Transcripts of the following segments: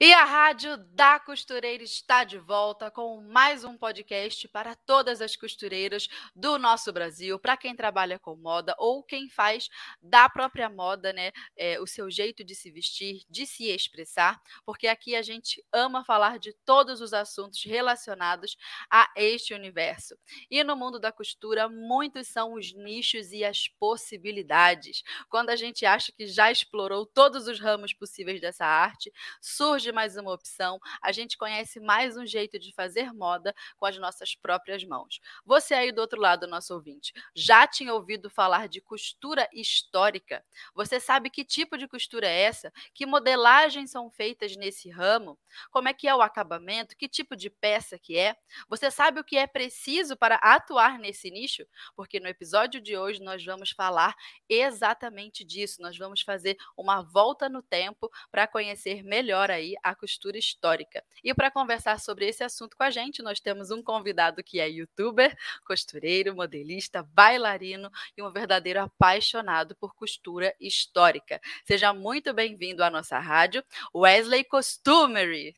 E a Rádio da Costureira está de volta com mais um podcast para todas as costureiras do nosso Brasil, para quem trabalha com moda ou quem faz da própria moda, né, é, o seu jeito de se vestir, de se expressar, porque aqui a gente ama falar de todos os assuntos relacionados a este universo. E no mundo da costura, muitos são os nichos e as possibilidades. Quando a gente acha que já explorou todos os ramos possíveis dessa arte, surge surge mais uma opção, a gente conhece mais um jeito de fazer moda com as nossas próprias mãos. Você aí do outro lado, nosso ouvinte, já tinha ouvido falar de costura histórica? Você sabe que tipo de costura é essa? Que modelagens são feitas nesse ramo? Como é que é o acabamento? Que tipo de peça que é? Você sabe o que é preciso para atuar nesse nicho? Porque no episódio de hoje nós vamos falar exatamente disso. Nós vamos fazer uma volta no tempo para conhecer melhor aí a costura histórica. E para conversar sobre esse assunto com a gente, nós temos um convidado que é youtuber, costureiro, modelista, bailarino e um verdadeiro apaixonado por costura histórica. Seja muito bem-vindo à nossa rádio, Wesley Costumery.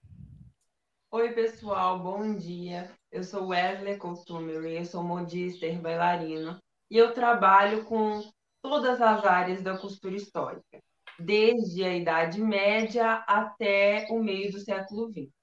Oi, pessoal, bom dia. Eu sou Wesley Costumery, eu sou modista e bailarino e eu trabalho com todas as áreas da costura histórica desde a Idade Média até o meio do século XX.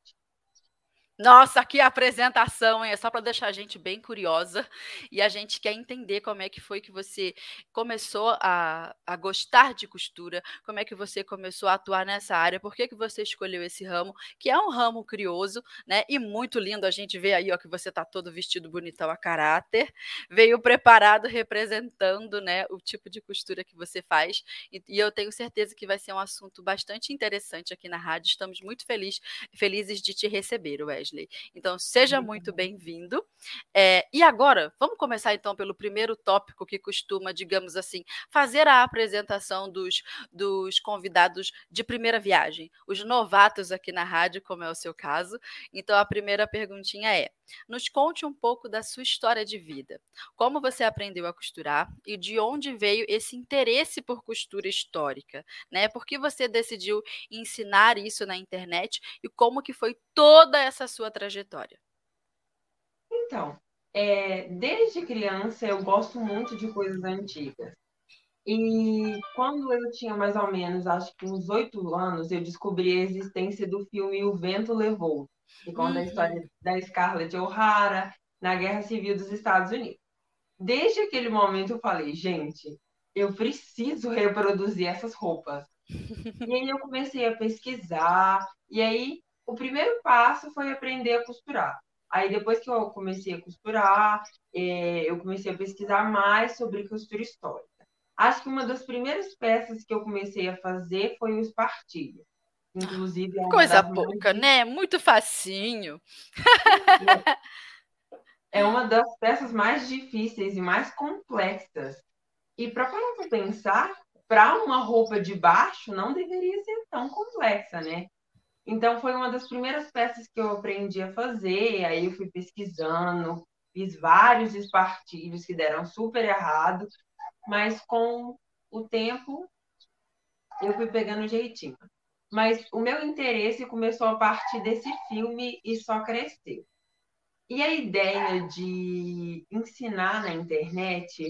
Nossa, que apresentação, hein? É só para deixar a gente bem curiosa e a gente quer entender como é que foi que você começou a, a gostar de costura, como é que você começou a atuar nessa área, por que, que você escolheu esse ramo, que é um ramo curioso, né? E muito lindo. A gente vê aí, ó, que você tá todo vestido bonitão a caráter, veio preparado representando, né, o tipo de costura que você faz. E, e eu tenho certeza que vai ser um assunto bastante interessante aqui na rádio. Estamos muito feliz, felizes de te receber, Wes. Wesley. Então, seja muito bem-vindo. É, e agora, vamos começar então pelo primeiro tópico que costuma, digamos assim, fazer a apresentação dos, dos convidados de primeira viagem, os novatos aqui na rádio, como é o seu caso. Então, a primeira perguntinha é: nos conte um pouco da sua história de vida. Como você aprendeu a costurar e de onde veio esse interesse por costura histórica, né? Por que você decidiu ensinar isso na internet e como que foi toda essa sua trajetória? Então, é, desde criança eu gosto muito de coisas antigas. E quando eu tinha mais ou menos, acho que uns oito anos, eu descobri a existência do filme O Vento Levou, que conta uhum. a história da Scarlett O'Hara na Guerra Civil dos Estados Unidos. Desde aquele momento eu falei, gente, eu preciso reproduzir essas roupas. e aí eu comecei a pesquisar, e aí o primeiro passo foi aprender a costurar. Aí depois que eu comecei a costurar, é, eu comecei a pesquisar mais sobre costura histórica. Acho que uma das primeiras peças que eu comecei a fazer foi o espartilho. Inclusive, é coisa pouca, né? Muito facinho. É uma das peças mais difíceis e mais complexas. E para pensar, para uma roupa de baixo não deveria ser tão complexa, né? Então foi uma das primeiras peças que eu aprendi a fazer, aí eu fui pesquisando, fiz vários espartilhos que deram super errado, mas com o tempo eu fui pegando jeitinho. Mas o meu interesse começou a partir desse filme e só cresceu. E a ideia de ensinar na internet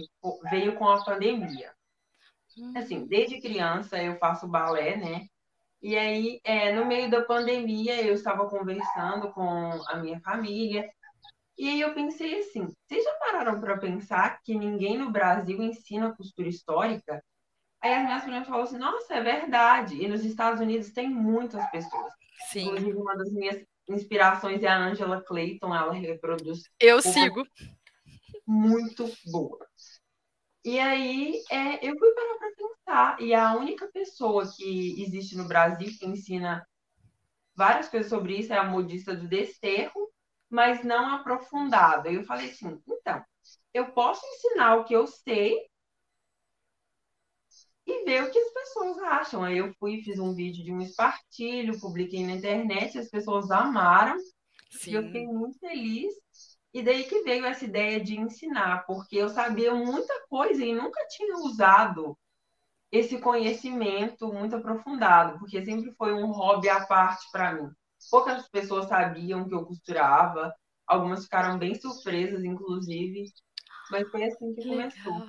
veio com a pandemia. Assim, desde criança eu faço balé, né? E aí, é, no meio da pandemia, eu estava conversando com a minha família. E aí eu pensei assim: vocês já pararam para pensar que ninguém no Brasil ensina costura histórica? Aí as minhas primas falaram assim: nossa, é verdade. E nos Estados Unidos tem muitas pessoas. Sim. Inclusive, uma das minhas inspirações é a Angela Clayton, ela reproduz. Eu sigo. Muito boa. E aí é, eu fui parar para pensar, e a única pessoa que existe no Brasil que ensina várias coisas sobre isso é a modista do desterro, mas não aprofundada. Eu falei assim, então, eu posso ensinar o que eu sei e ver o que as pessoas acham. Aí eu fui, fiz um vídeo de um espartilho, publiquei na internet, as pessoas amaram, Sim. e eu fiquei muito feliz. E daí que veio essa ideia de ensinar, porque eu sabia muita coisa e nunca tinha usado esse conhecimento muito aprofundado, porque sempre foi um hobby à parte para mim. Poucas pessoas sabiam que eu costurava, algumas ficaram bem surpresas, inclusive, mas foi assim que começou.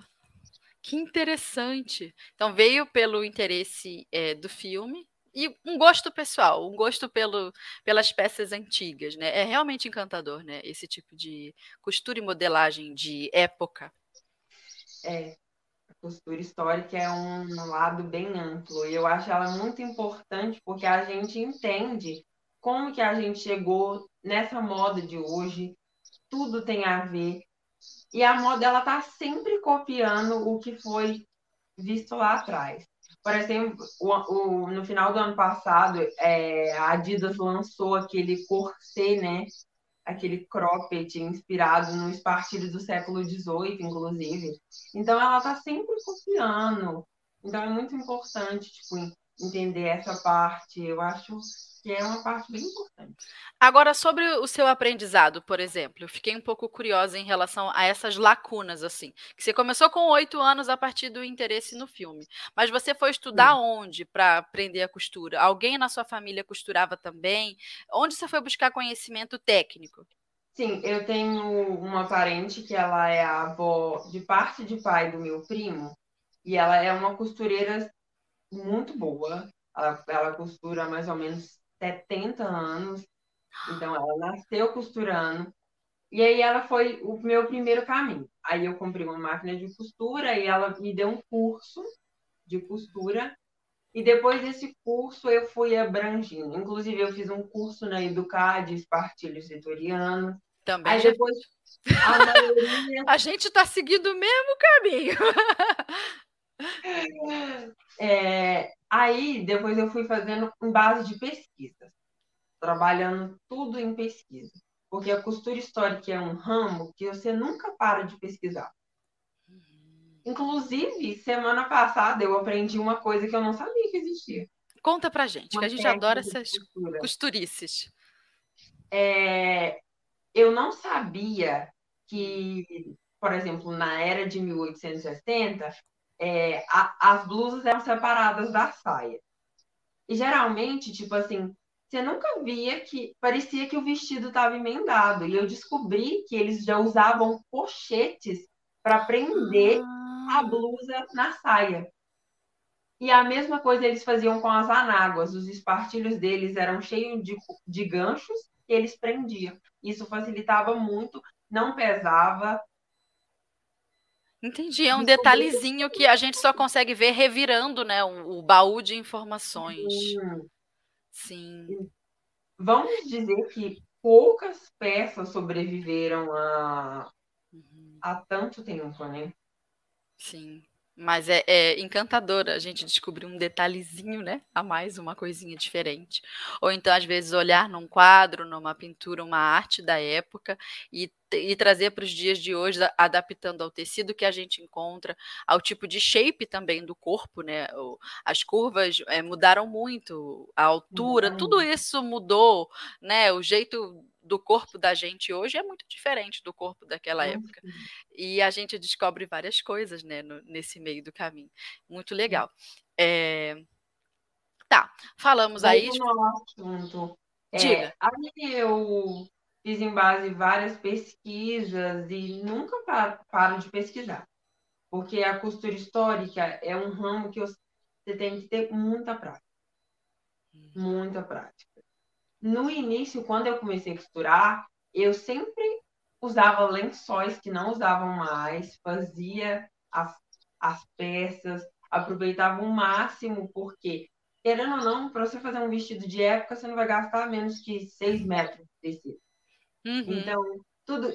Que interessante. Então veio pelo interesse é, do filme e um gosto pessoal, um gosto pelo, pelas peças antigas, né? É realmente encantador, né? Esse tipo de costura e modelagem de época. É, a costura histórica é um lado bem amplo e eu acho ela muito importante porque a gente entende como que a gente chegou nessa moda de hoje, tudo tem a ver e a moda ela tá sempre copiando o que foi visto lá atrás. Por exemplo, o, o, no final do ano passado, é, a Adidas lançou aquele corset, né? Aquele cropped inspirado no espartilho do século XVIII, inclusive. Então, ela está sempre copiando. Então, é muito importante, tipo, entender essa parte. Eu acho que é uma parte bem importante. Agora, sobre o seu aprendizado, por exemplo, eu fiquei um pouco curiosa em relação a essas lacunas, assim. Que você começou com oito anos a partir do interesse no filme. Mas você foi estudar Sim. onde para aprender a costura? Alguém na sua família costurava também? Onde você foi buscar conhecimento técnico? Sim, eu tenho uma parente que ela é a avó de parte de pai do meu primo. E ela é uma costureira muito boa. Ela, ela costura mais ou menos 70 anos. Então, ela nasceu costurando. E aí, ela foi o meu primeiro caminho. Aí, eu comprei uma máquina de costura e ela me deu um curso de costura. E depois desse curso, eu fui abrangindo. Inclusive, eu fiz um curso na Educar de espartilhos vitorianos. Também. Aí, depois, a, maioria... a gente está seguindo o mesmo caminho. É, aí, depois eu fui fazendo em base de pesquisas, trabalhando tudo em pesquisa. Porque a costura histórica é um ramo que você nunca para de pesquisar. Inclusive, semana passada eu aprendi uma coisa que eu não sabia que existia. Conta pra gente, uma que a gente adora essas costura. costurices. É, eu não sabia que, por exemplo, na era de 1860, é, a, as blusas eram separadas da saia. E geralmente, tipo assim, você nunca via que parecia que o vestido estava emendado. E eu descobri que eles já usavam pochetes para prender ah. a blusa na saia. E a mesma coisa eles faziam com as anáguas. Os espartilhos deles eram cheios de, de ganchos e eles prendiam. Isso facilitava muito, não pesava, Entendi, é um detalhezinho que a gente só consegue ver revirando, né, o, o baú de informações. Sim. Sim. Vamos dizer que poucas peças sobreviveram a, uhum. a tanto tempo, né? Sim. Mas é, é encantador a gente descobrir um detalhezinho, né? A mais, uma coisinha diferente. Ou então, às vezes, olhar num quadro, numa pintura, uma arte da época e, e trazer para os dias de hoje, adaptando ao tecido que a gente encontra, ao tipo de shape também do corpo, né? As curvas é, mudaram muito, a altura, uhum. tudo isso mudou, né? O jeito do corpo da gente hoje é muito diferente do corpo daquela época. E a gente descobre várias coisas né, no, nesse meio do caminho. Muito legal. É... Tá, falamos aí. assunto. É, Diga. aí eu fiz em base várias pesquisas e nunca paro de pesquisar. Porque a costura histórica é um ramo que você tem que ter muita prática. Uhum. Muita prática no início, quando eu comecei a costurar, eu sempre usava lençóis que não usavam mais, fazia as, as peças, aproveitava o máximo, porque, querendo ou não, para você fazer um vestido de época, você não vai gastar menos que 6 metros de tecido. Uhum. Então, tudo,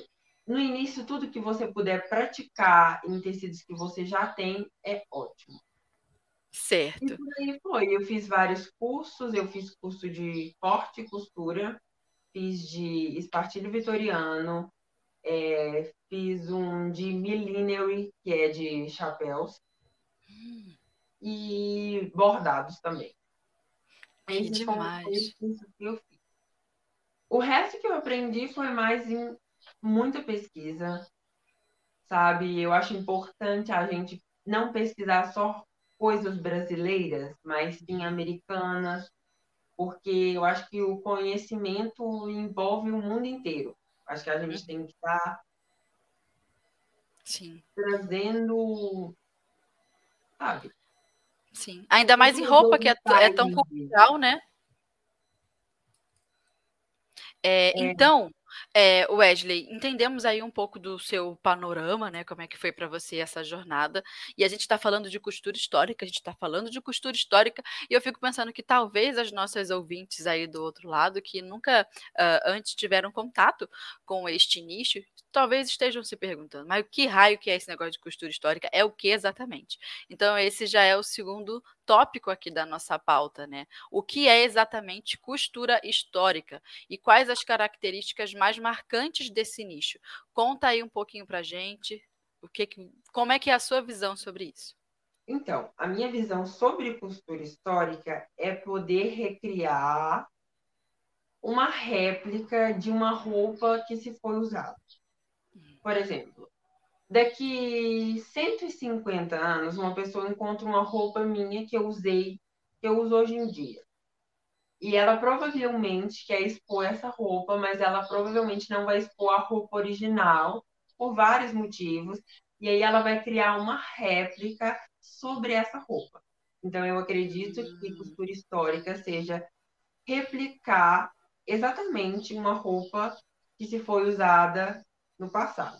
no início, tudo que você puder praticar em tecidos que você já tem é ótimo. Certo. E por aí foi. Eu fiz vários cursos, eu fiz curso de corte e costura, fiz de espartilho vitoriano, É, fiz um de millinery, que é de chapéus. Hum. E bordados também. Que Esses demais. eu fiz. O resto que eu aprendi foi mais em muita pesquisa, sabe? Eu acho importante a gente não pesquisar só coisas brasileiras, mas sim americanas, porque eu acho que o conhecimento envolve o mundo inteiro. Acho que a gente tem que estar sim. trazendo, sabe? Sim. Ainda mais em roupa, que é, é tão cultural, né? É, é. Então, é, Wesley, entendemos aí um pouco do seu panorama, né? Como é que foi para você essa jornada. E a gente está falando de costura histórica, a gente está falando de costura histórica, e eu fico pensando que talvez as nossas ouvintes aí do outro lado, que nunca uh, antes tiveram contato com este nicho, talvez estejam se perguntando, mas o que raio que é esse negócio de costura histórica? É o que exatamente? Então, esse já é o segundo tópico aqui da nossa pauta, né? O que é exatamente costura histórica e quais as características mais marcantes desse nicho? Conta aí um pouquinho pra gente, o que, como é que é a sua visão sobre isso? Então, a minha visão sobre costura histórica é poder recriar uma réplica de uma roupa que se foi usada. Por exemplo, daqui 150 anos, uma pessoa encontra uma roupa minha que eu usei, que eu uso hoje em dia. E ela provavelmente quer expor essa roupa, mas ela provavelmente não vai expor a roupa original, por vários motivos. E aí ela vai criar uma réplica sobre essa roupa. Então, eu acredito que hum. costura histórica seja replicar exatamente uma roupa que se foi usada no passado.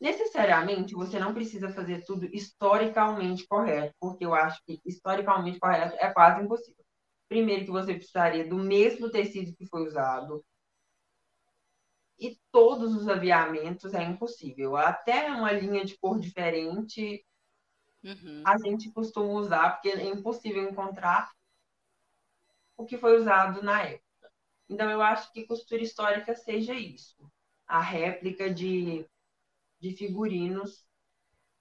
Necessariamente, você não precisa fazer tudo historicamente correto, porque eu acho que historicamente correto é quase impossível. Primeiro, que você precisaria do mesmo tecido que foi usado, e todos os aviamentos é impossível. Até uma linha de cor diferente uhum. a gente costuma usar, porque é impossível encontrar o que foi usado na época. Então, eu acho que costura histórica seja isso a réplica de, de figurinos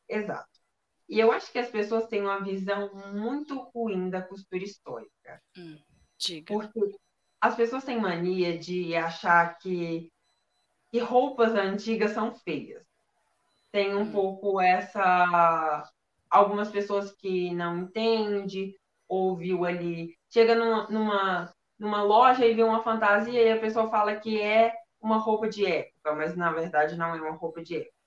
exato. E eu acho que as pessoas têm uma visão muito ruim da costura histórica. Hum, diga. Porque as pessoas têm mania de achar que, que roupas antigas são feias. Tem um hum. pouco essa. Algumas pessoas que não entendem, ouviu ali. Chega numa, numa, numa loja e vê uma fantasia e a pessoa fala que é uma roupa de época, mas na verdade não é uma roupa de época.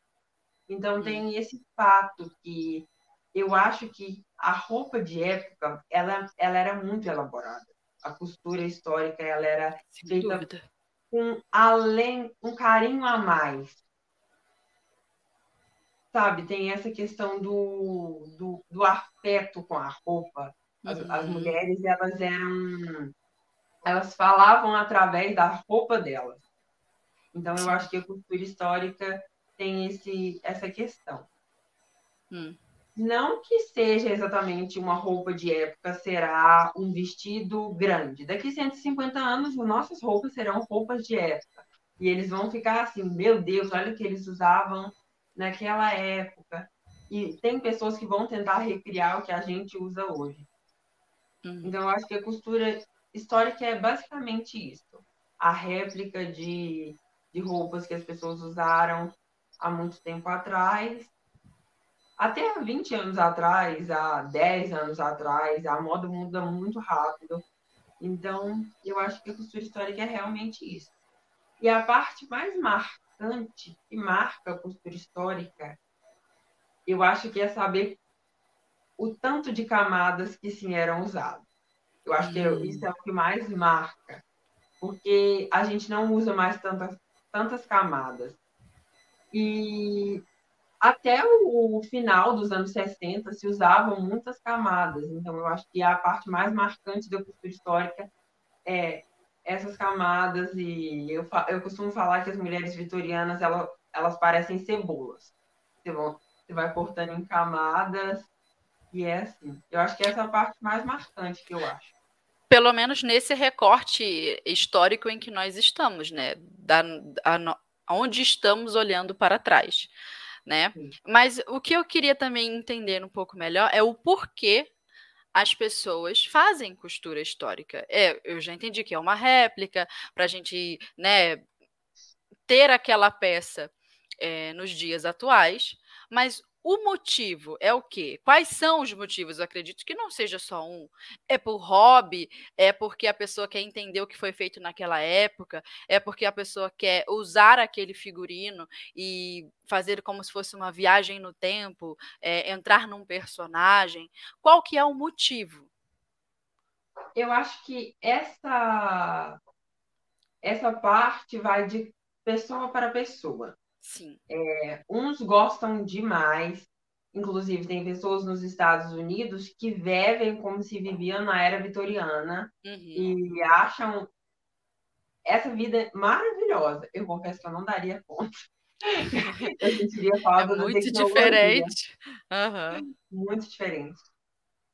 Então hum. tem esse fato que eu acho que a roupa de época ela, ela era muito elaborada. A costura histórica ela era Sem feita dúvida. com além um carinho a mais. Sabe, tem essa questão do, do, do afeto com a roupa. As, uhum. as mulheres elas eram elas falavam através da roupa delas. Então, eu acho que a cultura histórica tem esse, essa questão. Hum. Não que seja exatamente uma roupa de época, será um vestido grande. Daqui 150 anos, nossas roupas serão roupas de época. E eles vão ficar assim, meu Deus, olha o que eles usavam naquela época. E tem pessoas que vão tentar recriar o que a gente usa hoje. Hum. Então, eu acho que a costura histórica é basicamente isso. A réplica de de roupas que as pessoas usaram há muito tempo atrás. Até há 20 anos atrás, há 10 anos atrás, a moda muda muito rápido. Então, eu acho que a costura histórica é realmente isso. E a parte mais marcante que marca a costura histórica, eu acho que é saber o tanto de camadas que sim eram usadas. Eu acho que hum. isso é o que mais marca, porque a gente não usa mais tantas tantas camadas. E até o final dos anos 60 se usavam muitas camadas. Então, eu acho que a parte mais marcante da costura histórica é essas camadas. E eu, eu costumo falar que as mulheres vitorianas elas, elas parecem cebolas. Você, vão, você vai cortando em camadas. E é assim. Eu acho que essa é a parte mais marcante que eu acho pelo menos nesse recorte histórico em que nós estamos, né? Da, a, onde estamos olhando para trás, né? Mas o que eu queria também entender um pouco melhor é o porquê as pessoas fazem costura histórica. É, eu já entendi que é uma réplica para a gente, né, ter aquela peça é, nos dias atuais, mas o motivo é o quê? Quais são os motivos? Eu acredito que não seja só um. É por hobby? É porque a pessoa quer entender o que foi feito naquela época? É porque a pessoa quer usar aquele figurino e fazer como se fosse uma viagem no tempo, é, entrar num personagem? Qual que é o motivo? Eu acho que essa essa parte vai de pessoa para pessoa. Sim. É, uns gostam demais, inclusive tem pessoas nos Estados Unidos que vivem como se viviam na era vitoriana uhum. e acham essa vida maravilhosa. Eu confesso que eu não daria conta. eu sentiria falta é muito diferente. Uhum. Muito diferente.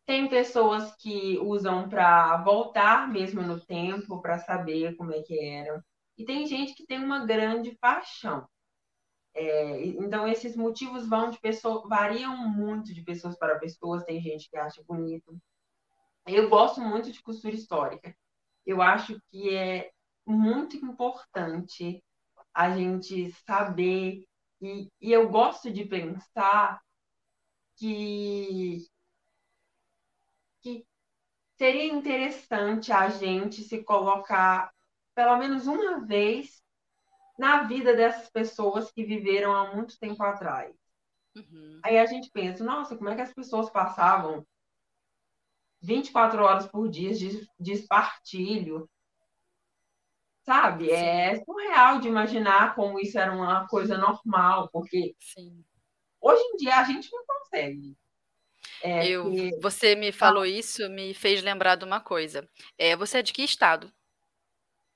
Tem pessoas que usam para voltar mesmo no tempo, para saber como é que eram. E tem gente que tem uma grande paixão. É, então, esses motivos vão de pessoa, variam muito de pessoas para pessoas. Tem gente que acha bonito. Eu gosto muito de costura histórica. Eu acho que é muito importante a gente saber, e, e eu gosto de pensar que, que seria interessante a gente se colocar pelo menos uma vez na vida dessas pessoas que viveram há muito tempo atrás. Uhum. Aí a gente pensa, nossa, como é que as pessoas passavam 24 horas por dia de, de espartilho? Sabe? Sim. É surreal de imaginar como isso era uma coisa normal, porque Sim. hoje em dia a gente não consegue. É Eu, que... Você me falou isso, me fez lembrar de uma coisa. É, você é de que estado?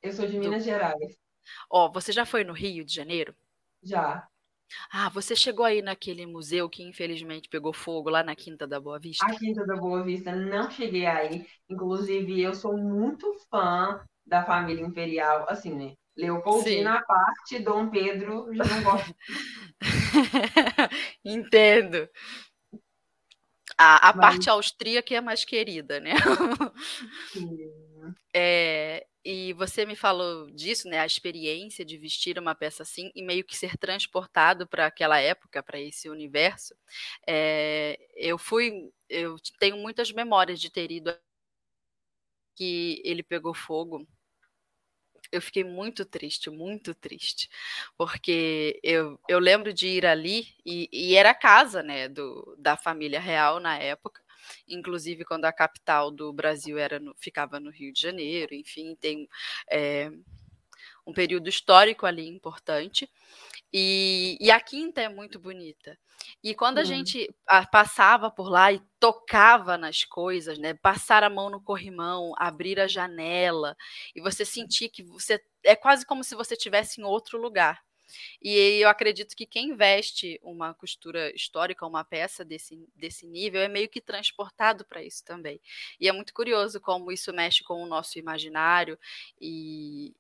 Eu sou de Minas Do... Gerais. Ó, você já foi no Rio de Janeiro? Já. Ah, você chegou aí naquele museu que infelizmente pegou fogo lá na Quinta da Boa Vista? A Quinta da Boa Vista não cheguei aí. Inclusive, eu sou muito fã da família imperial, assim, né? Leopoldina a parte, Dom Pedro já não gosto. Entendo. A, a Mas... parte austríaca é mais querida, né? Sim. É, e você me falou disso, né? A experiência de vestir uma peça assim e meio que ser transportado para aquela época, para esse universo. É, eu fui, eu tenho muitas memórias de ter ido que ele pegou fogo. Eu fiquei muito triste, muito triste, porque eu, eu lembro de ir ali e, e era a casa, né, do, da família real na época inclusive quando a capital do Brasil era no, ficava no Rio de Janeiro, enfim, tem é, um período histórico ali importante. E, e, a quinta é muito bonita. E quando a hum. gente passava por lá e tocava nas coisas, né? Passar a mão no corrimão, abrir a janela, e você sentir que você. É quase como se você estivesse em outro lugar. E eu acredito que quem veste uma costura histórica, uma peça desse, desse nível, é meio que transportado para isso também. E é muito curioso como isso mexe com o nosso imaginário e,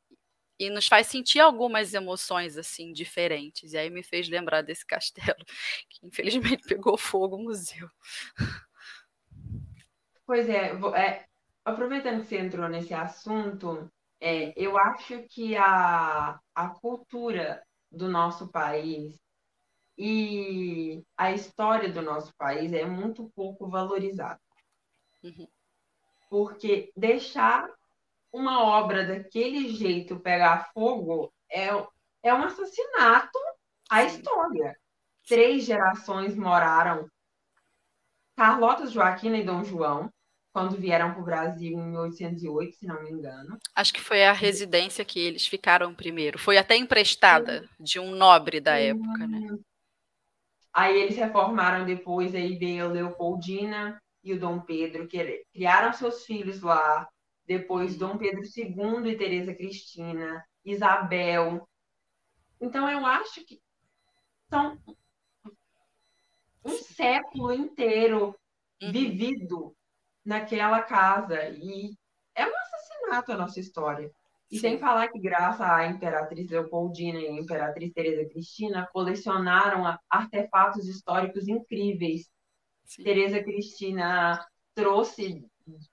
e nos faz sentir algumas emoções assim diferentes. E aí me fez lembrar desse castelo que infelizmente pegou fogo o museu. Pois é, é, aproveitando que você entrou nesse assunto, é, eu acho que a, a cultura do nosso país e a história do nosso país é muito pouco valorizada. Uhum. Porque deixar uma obra daquele jeito pegar fogo é, é um assassinato à história. Três gerações moraram. Carlota Joaquina e Dom João, quando vieram para o Brasil em 1808, se não me engano. Acho que foi a residência que eles ficaram primeiro. Foi até emprestada de um nobre da época, né? Aí eles reformaram depois, aí veio a Leopoldina e o Dom Pedro, que criaram seus filhos lá. Depois Dom Pedro II e Teresa Cristina, Isabel. Então eu acho que são um século inteiro uhum. vivido naquela casa. E é um assassinato a nossa história. E sem falar que, graças à Imperatriz Leopoldina e à Imperatriz Teresa Cristina, colecionaram artefatos históricos incríveis. Sim. Teresa Cristina trouxe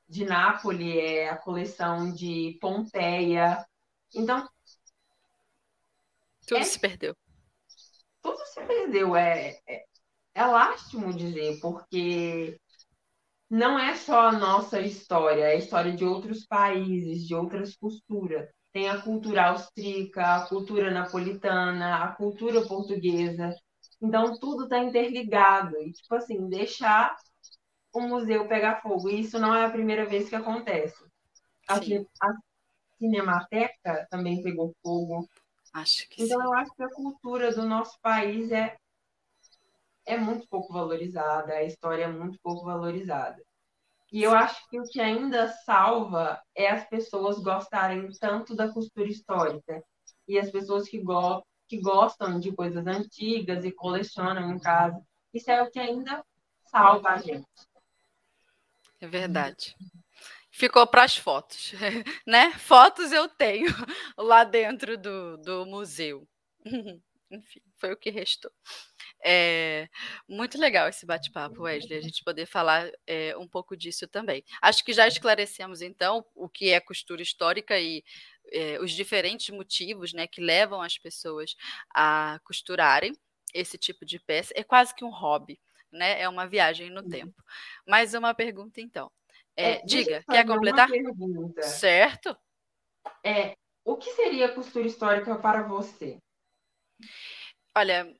de Nápoles é, a coleção de Pompeia. Então. Tudo é, se perdeu. Tudo se perdeu. É, é, é lástimo dizer, porque não é só a nossa história, é a história de outros países, de outras culturas. Tem a cultura austríaca, a cultura napolitana, a cultura portuguesa. Então, tudo está interligado. E, tipo assim, deixar o museu pegar fogo. E isso não é a primeira vez que acontece. A, a Cinemateca também pegou fogo. Acho que então, sim. eu acho que a cultura do nosso país é é muito pouco valorizada, a história é muito pouco valorizada. E eu acho que o que ainda salva é as pessoas gostarem tanto da costura histórica e as pessoas que, go que gostam de coisas antigas e colecionam em casa. Isso é o que ainda salva a gente. É verdade. Ficou para as fotos, né? Fotos eu tenho lá dentro do, do museu. Enfim, foi o que restou. É muito legal esse bate-papo, Wesley, a gente poder falar é, um pouco disso também. Acho que já esclarecemos, então, o que é costura histórica e é, os diferentes motivos né, que levam as pessoas a costurarem esse tipo de peça. É quase que um hobby, né? É uma viagem no tempo. Mais uma pergunta, então. É, diga, quer completar? Certo. É, o que seria costura histórica para você? Olha,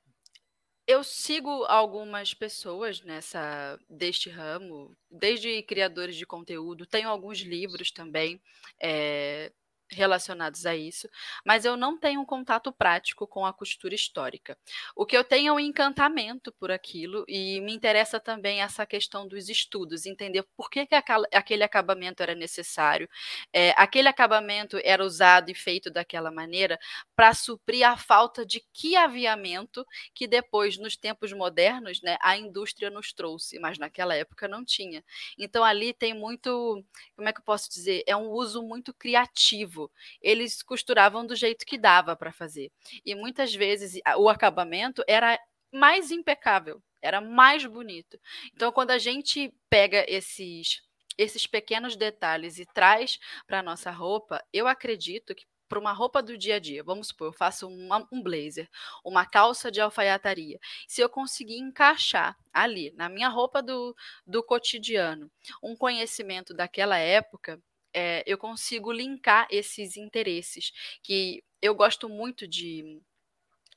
eu sigo algumas pessoas nessa deste ramo, desde criadores de conteúdo, tenho alguns livros também é, relacionados a isso, mas eu não tenho um contato prático com a costura histórica. O que eu tenho é um encantamento por aquilo e me interessa também essa questão dos estudos, entender por que, que aquele acabamento era necessário, é, aquele acabamento era usado e feito daquela maneira para suprir a falta de que aviamento que depois, nos tempos modernos, né, a indústria nos trouxe, mas naquela época não tinha. Então ali tem muito, como é que eu posso dizer, é um uso muito criativo eles costuravam do jeito que dava para fazer. E muitas vezes o acabamento era mais impecável, era mais bonito. Então, quando a gente pega esses esses pequenos detalhes e traz para nossa roupa, eu acredito que para uma roupa do dia a dia, vamos supor, eu faço uma, um blazer, uma calça de alfaiataria. Se eu conseguir encaixar ali, na minha roupa do, do cotidiano, um conhecimento daquela época, é, eu consigo linkar esses interesses, que eu gosto muito de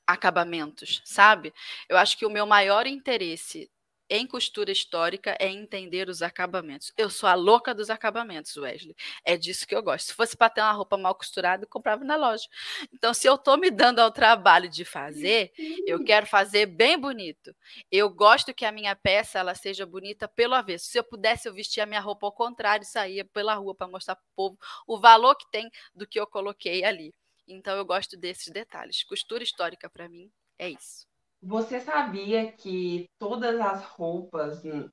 acabamentos, sabe? Eu acho que o meu maior interesse em costura histórica é entender os acabamentos. Eu sou a louca dos acabamentos, Wesley. É disso que eu gosto. Se fosse para ter uma roupa mal costurada, eu comprava na loja. Então, se eu estou me dando ao trabalho de fazer, eu quero fazer bem bonito. Eu gosto que a minha peça ela seja bonita pelo avesso. Se eu pudesse, eu vestia a minha roupa ao contrário e saía pela rua para mostrar para o povo o valor que tem do que eu coloquei ali. Então, eu gosto desses detalhes. Costura histórica, para mim, é isso. Você sabia que todas as roupas, hum,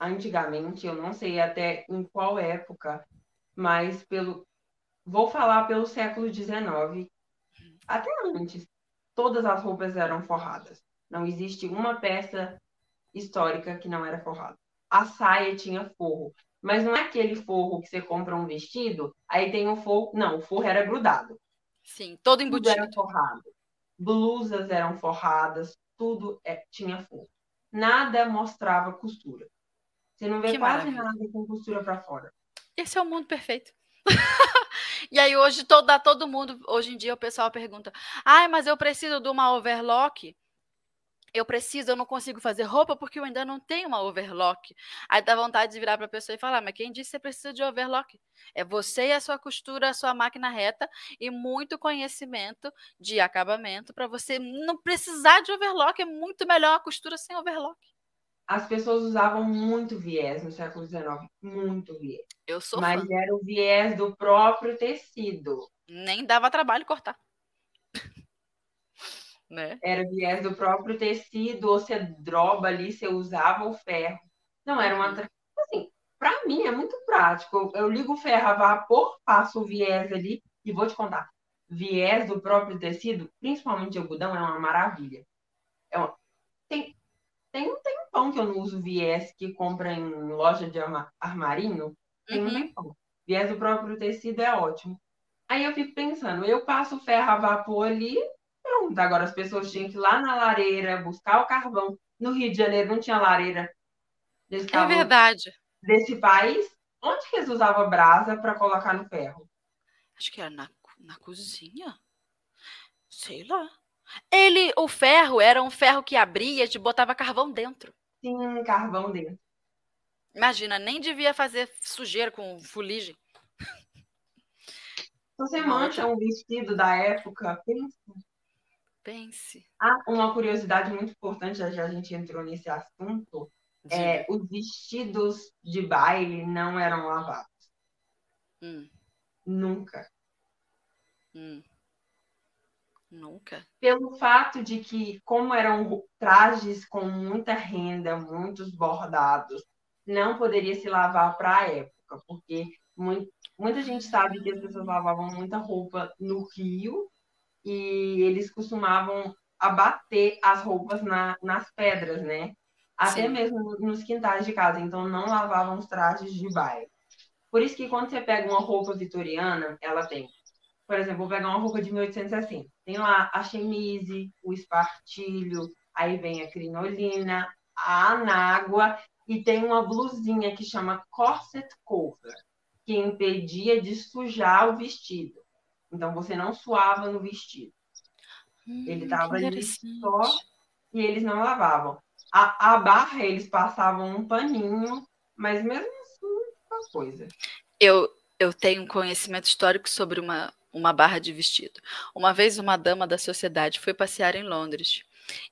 antigamente, eu não sei até em qual época, mas pelo. Vou falar pelo século XIX, até antes, todas as roupas eram forradas. Não existe uma peça histórica que não era forrada. A saia tinha forro, mas não é aquele forro que você compra um vestido, aí tem o forro. Não, o forro era grudado. Sim, todo embutido. Tudo era forrado blusas eram forradas, tudo é, tinha forro. Nada mostrava costura. Você não vê que quase maravilha. nada com costura para fora. Esse é o mundo perfeito. e aí hoje todo, todo mundo, hoje em dia o pessoal pergunta: "Ai, mas eu preciso de uma overlock?" Eu preciso, eu não consigo fazer roupa porque eu ainda não tenho uma overlock. Aí dá vontade de virar para a pessoa e falar: Mas quem disse que você precisa de overlock? É você e a sua costura, a sua máquina reta e muito conhecimento de acabamento para você não precisar de overlock. É muito melhor a costura sem overlock. As pessoas usavam muito viés no século XIX, muito viés. Eu sou Mas fã. era o viés do próprio tecido. Nem dava trabalho cortar né? Era viés do próprio tecido, ou você droba ali, você usava o ferro. Não, era uma. Assim, para mim é muito prático. Eu, eu ligo o ferro a vapor, passo o viés ali, E vou te contar, viés do próprio tecido, principalmente de algodão, é uma maravilha. É uma... Tem, tem um tempão que eu não uso viés que compra em loja de armarinho. Tem uhum. um tempão. Viés do próprio tecido é ótimo. Aí eu fico pensando, eu passo ferro a vapor ali, pronto. Agora as pessoas tinham que ir lá na lareira, buscar o carvão. No Rio de Janeiro não tinha lareira. É verdade. Desse país, onde que eles usavam brasa para colocar no ferro? Acho que era na, na cozinha. Sei lá. Ele, o ferro era um ferro que abria e botava carvão dentro. Sim, carvão dentro. Imagina, nem devia fazer sujeira com fuligem. Você mancha um vestido da época, pense. Pense. Ah, uma curiosidade muito importante, já, já a gente entrou nesse assunto, é, os vestidos de baile não eram lavados. Hum. Nunca. Hum. Nunca. Pelo fato de que, como eram trajes com muita renda, muitos bordados, não poderia se lavar para a época, porque muito, muita gente sabe que as pessoas lavavam muita roupa no rio e eles costumavam abater as roupas na, nas pedras, né? Até Sim. mesmo nos quintais de casa, então não lavavam os trajes de baile. Por isso que quando você pega uma roupa vitoriana, ela tem por exemplo, vou pegar uma roupa de 1860. Tem lá a chemise, o espartilho, aí vem a crinolina, a anágua e tem uma blusinha que chama corset cover, que impedia de sujar o vestido. Então você não suava no vestido. Hum, Ele estava ali só e eles não lavavam. A, a barra eles passavam um paninho, mas mesmo assim, uma coisa. Eu, eu tenho conhecimento histórico sobre uma uma barra de vestido. Uma vez uma dama da sociedade foi passear em Londres.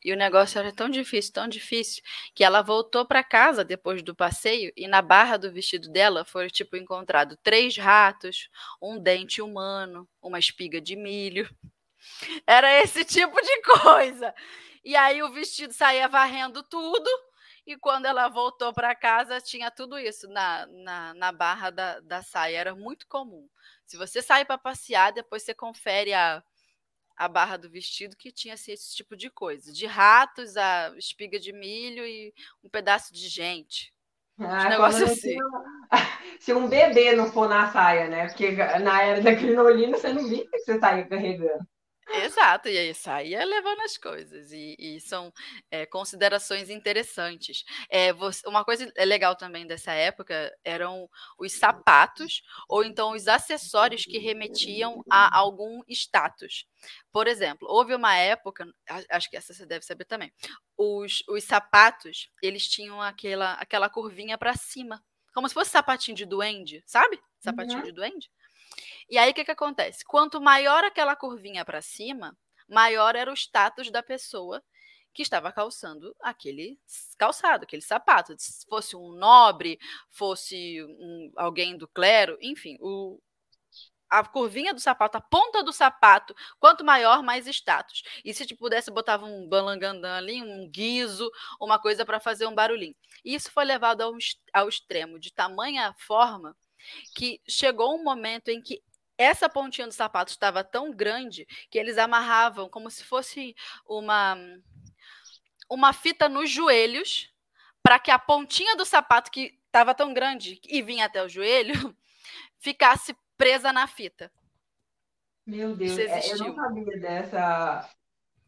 E o negócio era tão difícil, tão difícil, que ela voltou para casa depois do passeio e na barra do vestido dela foi tipo encontrado três ratos, um dente humano, uma espiga de milho. Era esse tipo de coisa. E aí o vestido saía varrendo tudo e quando ela voltou para casa, tinha tudo isso na, na, na barra da, da saia. Era muito comum. Se você sair para passear, depois você confere a, a barra do vestido que tinha assim, esse tipo de coisa. De ratos, a espiga de milho e um pedaço de gente. Ah, negócio assim. Se um bebê não for na saia, né? Porque na era da crinolina você não via que você saía carregando. Exato, e aí saía levando as coisas, e, e são é, considerações interessantes. É, você, uma coisa legal também dessa época eram os sapatos, ou então os acessórios que remetiam a algum status. Por exemplo, houve uma época, acho que essa você deve saber também, os, os sapatos, eles tinham aquela, aquela curvinha para cima, como se fosse sapatinho de duende, sabe? Sapatinho uhum. de duende. E aí o que, que acontece? Quanto maior aquela curvinha para cima, maior era o status da pessoa que estava calçando aquele calçado, aquele sapato. Se fosse um nobre, fosse um, alguém do clero, enfim, o, a curvinha do sapato, a ponta do sapato, quanto maior, mais status. E se pudesse, botava um balangandã ali, um guiso, uma coisa para fazer um barulhinho. E isso foi levado ao, ao extremo, de tamanha forma que chegou um momento em que essa pontinha do sapato estava tão grande que eles amarravam como se fosse uma uma fita nos joelhos para que a pontinha do sapato que estava tão grande e vinha até o joelho ficasse presa na fita. Meu Deus, é, eu não sabia dessa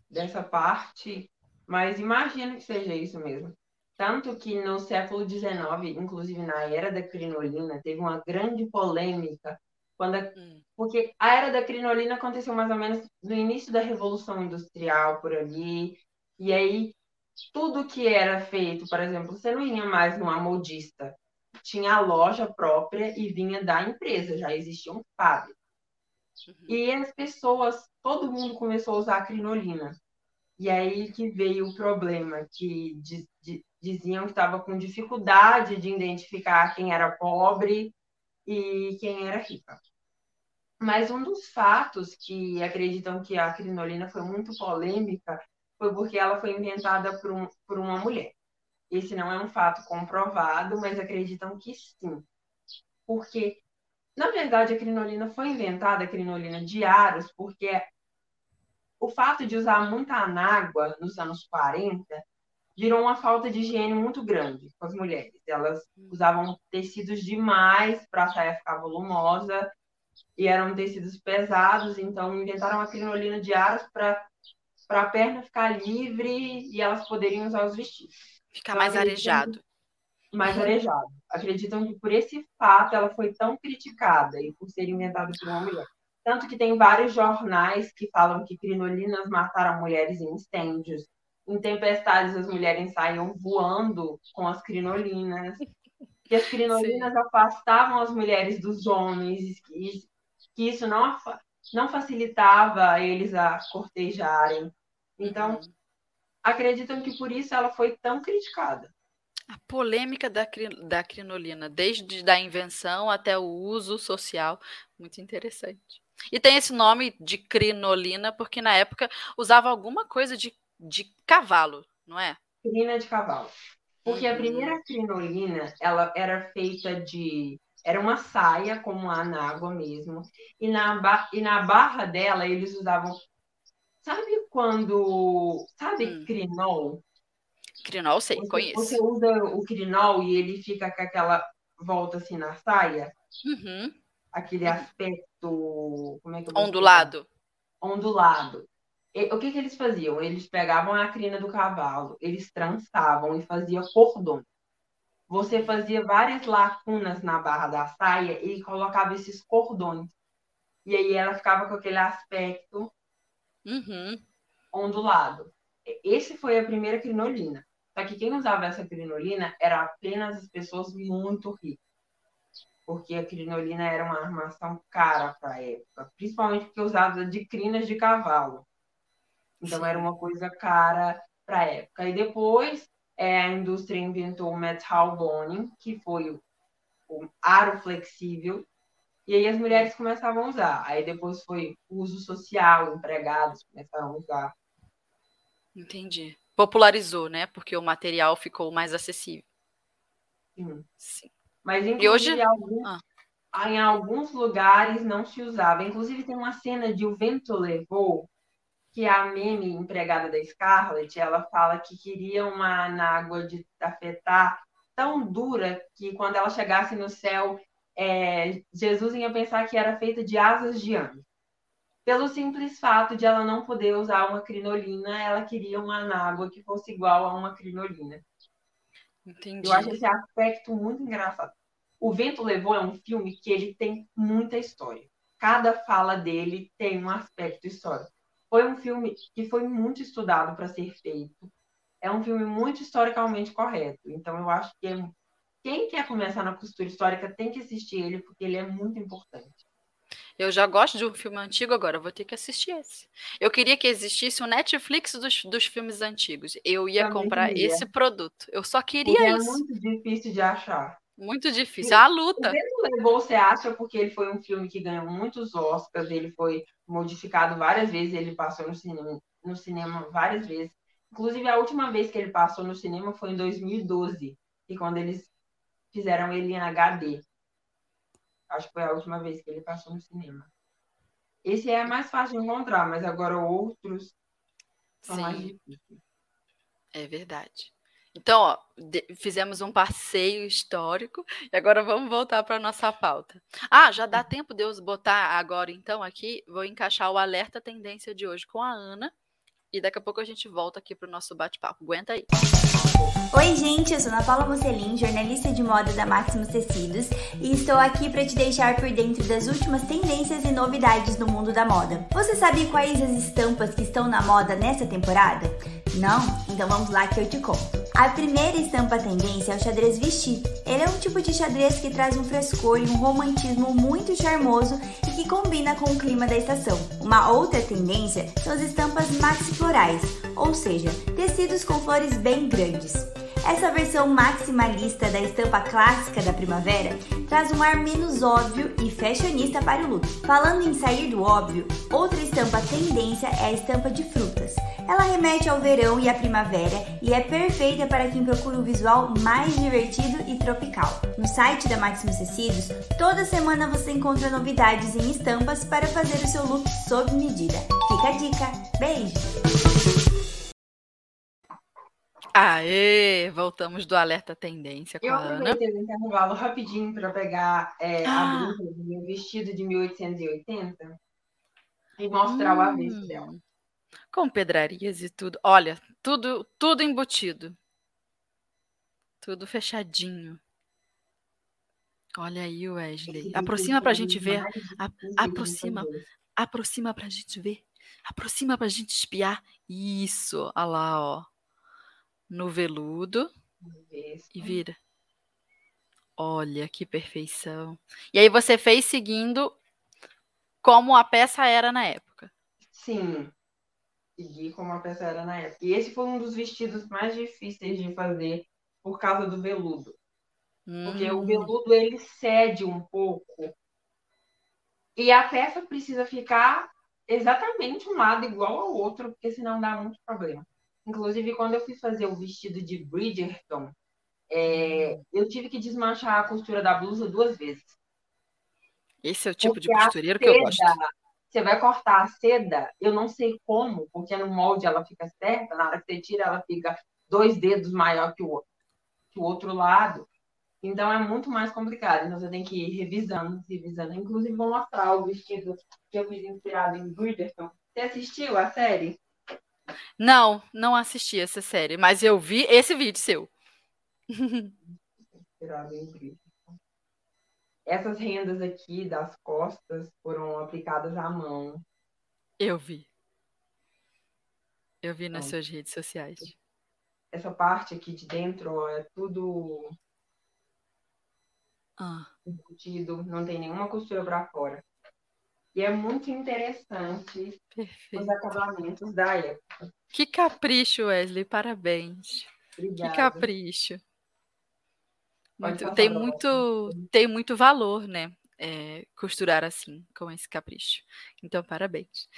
dessa parte, mas imagino que seja isso mesmo. Tanto que no século XIX, inclusive na era da crinolina, teve uma grande polêmica quando a... hum. porque a era da crinolina aconteceu mais ou menos no início da Revolução Industrial por ali, e aí tudo que era feito, por exemplo, você não ia mais numa modista, tinha a loja própria e vinha da empresa, já existiam fábricas. Uhum. E as pessoas, todo mundo começou a usar crinolina. E aí que veio o problema, que de, de, diziam que estava com dificuldade de identificar quem era pobre e quem era rica. Mas um dos fatos que acreditam que a crinolina foi muito polêmica foi porque ela foi inventada por, um, por uma mulher. Esse não é um fato comprovado, mas acreditam que sim. Porque Na verdade, a crinolina foi inventada, a crinolina de aros, porque o fato de usar muita anágua nos anos 40 virou uma falta de higiene muito grande com as mulheres. Elas usavam tecidos demais para a saia ficar volumosa e eram tecidos pesados, então inventaram a crinolina de para para a perna ficar livre e elas poderiam usar os vestidos. Ficar então, mais arejado. Mais arejado. Acreditam que por esse fato ela foi tão criticada e por ser inventada por uma mulher. Tanto que tem vários jornais que falam que crinolinas mataram mulheres em incêndios, em tempestades as mulheres saíam voando com as crinolinas, que as crinolinas Sim. afastavam as mulheres dos homens, que, que isso não, não facilitava eles a cortejarem. Então, uhum. acreditam que por isso ela foi tão criticada. A polêmica da, da crinolina, desde a invenção até o uso social, muito interessante. E tem esse nome de crinolina porque na época usava alguma coisa de de cavalo, não é? Crina de cavalo. Porque uhum. a primeira crinolina, ela era feita de era uma saia como a anágua mesmo, e na e na barra dela eles usavam Sabe quando, sabe hum. crinol? Crinol, sei, você, conheço. Você usa o crinol e ele fica com aquela volta assim na saia? Uhum. Aquele aspecto, como é que eu Ondulado. Ondulado o que, que eles faziam? Eles pegavam a crina do cavalo, eles trançavam e faziam cordões. Você fazia várias lacunas na barra da saia e colocava esses cordões. E aí ela ficava com aquele aspecto uhum. ondulado. Esse foi a primeira crinolina. Só que quem usava essa crinolina era apenas as pessoas muito ricas. Porque a crinolina era uma armação cara para a época, principalmente porque usava de crinas de cavalo. Então Sim. era uma coisa cara para a época. E depois é, a indústria inventou o metal boning, que foi o, o aro flexível, e aí as mulheres começavam a usar. Aí depois foi uso social, empregados começaram a usar. Entendi. Popularizou, né? Porque o material ficou mais acessível. Sim. Sim. Mas e hoje alguns, ah. em alguns lugares não se usava. Inclusive tem uma cena de O Vento Levou, que a Mimi, empregada da Scarlett, ela fala que queria uma anágua de tafetá tão dura que quando ela chegasse no céu, é, Jesus ia pensar que era feita de asas de anjo. Pelo simples fato de ela não poder usar uma crinolina, ela queria uma anágua que fosse igual a uma crinolina. Entendi. Eu acho esse aspecto muito engraçado. O Vento Levou é um filme que ele tem muita história. Cada fala dele tem um aspecto histórico. Foi um filme que foi muito estudado para ser feito. É um filme muito historicamente correto. Então, eu acho que é... quem quer começar na costura histórica tem que assistir ele, porque ele é muito importante. Eu já gosto de um filme antigo, agora vou ter que assistir esse. Eu queria que existisse um Netflix dos, dos filmes antigos. Eu ia Também comprar queria. esse produto. Eu só queria porque é isso. É muito difícil de achar. Muito difícil. É a luta. O levou, você acha, porque ele foi um filme que ganhou muitos Oscars, ele foi modificado várias vezes, ele passou no cinema, no cinema várias vezes. Inclusive, a última vez que ele passou no cinema foi em 2012, e quando eles fizeram ele em HD. Acho que foi a última vez que ele passou no cinema. Esse é mais fácil de encontrar, mas agora outros são Sim. mais difíceis. É verdade. Então, ó, fizemos um passeio histórico e agora vamos voltar para a nossa pauta. Ah, já dá tempo de eu botar agora, então, aqui, vou encaixar o alerta tendência de hoje com a Ana e daqui a pouco a gente volta aqui para o nosso bate-papo. Aguenta aí. Oi, gente, eu sou Ana Paula Mocelin, jornalista de moda da Maximus Tecidos, e estou aqui para te deixar por dentro das últimas tendências e novidades do mundo da moda. Você sabe quais as estampas que estão na moda nessa temporada? Não? Então vamos lá que eu te conto. A primeira estampa tendência é o xadrez vestir. Ele é um tipo de xadrez que traz um frescor e um romantismo muito charmoso e que combina com o clima da estação. Uma outra tendência são as estampas maxi florais, ou seja, tecidos com flores bem grandes. Essa versão maximalista da estampa clássica da primavera traz um ar menos óbvio e fashionista para o look. Falando em sair do óbvio, outra estampa tendência é a estampa de frutas. Ela remete ao verão e à primavera e é perfeita para quem procura um visual mais divertido e tropical. No site da Maximus Tecidos, toda semana você encontra novidades em estampas para fazer o seu look sob medida. Fica a dica. Beijo! Aê, voltamos do alerta tendência com Eu a Ana. aproveitei o intervalo rapidinho para pegar é, Ah. a blusa do meu vestido de 1880 e mostrar o avesso dela. Hum, Com pedrarias e tudo. Olha, tudo, tudo embutido. Tudo fechadinho. Olha aí, Wesley. Aproxima gente ver. mais A- difícil de aproxima. Aproxima pra gente ver. Aproxima pra gente espiar. Isso, olha lá, ó. No veludo Avesso. e vira. Olha que perfeição. E aí você fez seguindo como a peça era na época. Sim, segui como a peça era na época. E esse foi um dos vestidos mais difíceis de fazer por causa do veludo. Porque o Hum, veludo ele cede um pouco. E a peça precisa ficar exatamente um lado igual ao outro, porque senão dá muito problema. Inclusive, quando eu fui fazer o vestido de Bridgerton, é, eu tive que desmanchar a costura da blusa duas vezes. Esse é o tipo de Porque a costureiro que eu gosto. seda, Você vai cortar a seda, eu não sei como, porque no molde ela fica certa, na hora que você tira, ela fica dois dedos maior que o outro, que o outro lado. Então é muito mais complicado. Então você tem que ir revisando, revisando. Inclusive, vou mostrar o vestido que eu fiz inspirado em Bridgerton. Você assistiu a série? Não, não assisti essa série, mas eu vi esse vídeo seu. Essas rendas aqui das costas foram aplicadas à mão. Eu vi. Eu vi nas Então. suas redes sociais. Essa parte aqui de dentro ó, é tudo Ah, embutido, não tem nenhuma costura para fora. E é muito interessante os perfeito. acabamentos da época. Que capricho, Wesley, parabéns. Que Obrigada. capricho. Pode Muito- tem muito, tem muito valor, né? é, costurar assim, com esse capricho. Então, parabéns.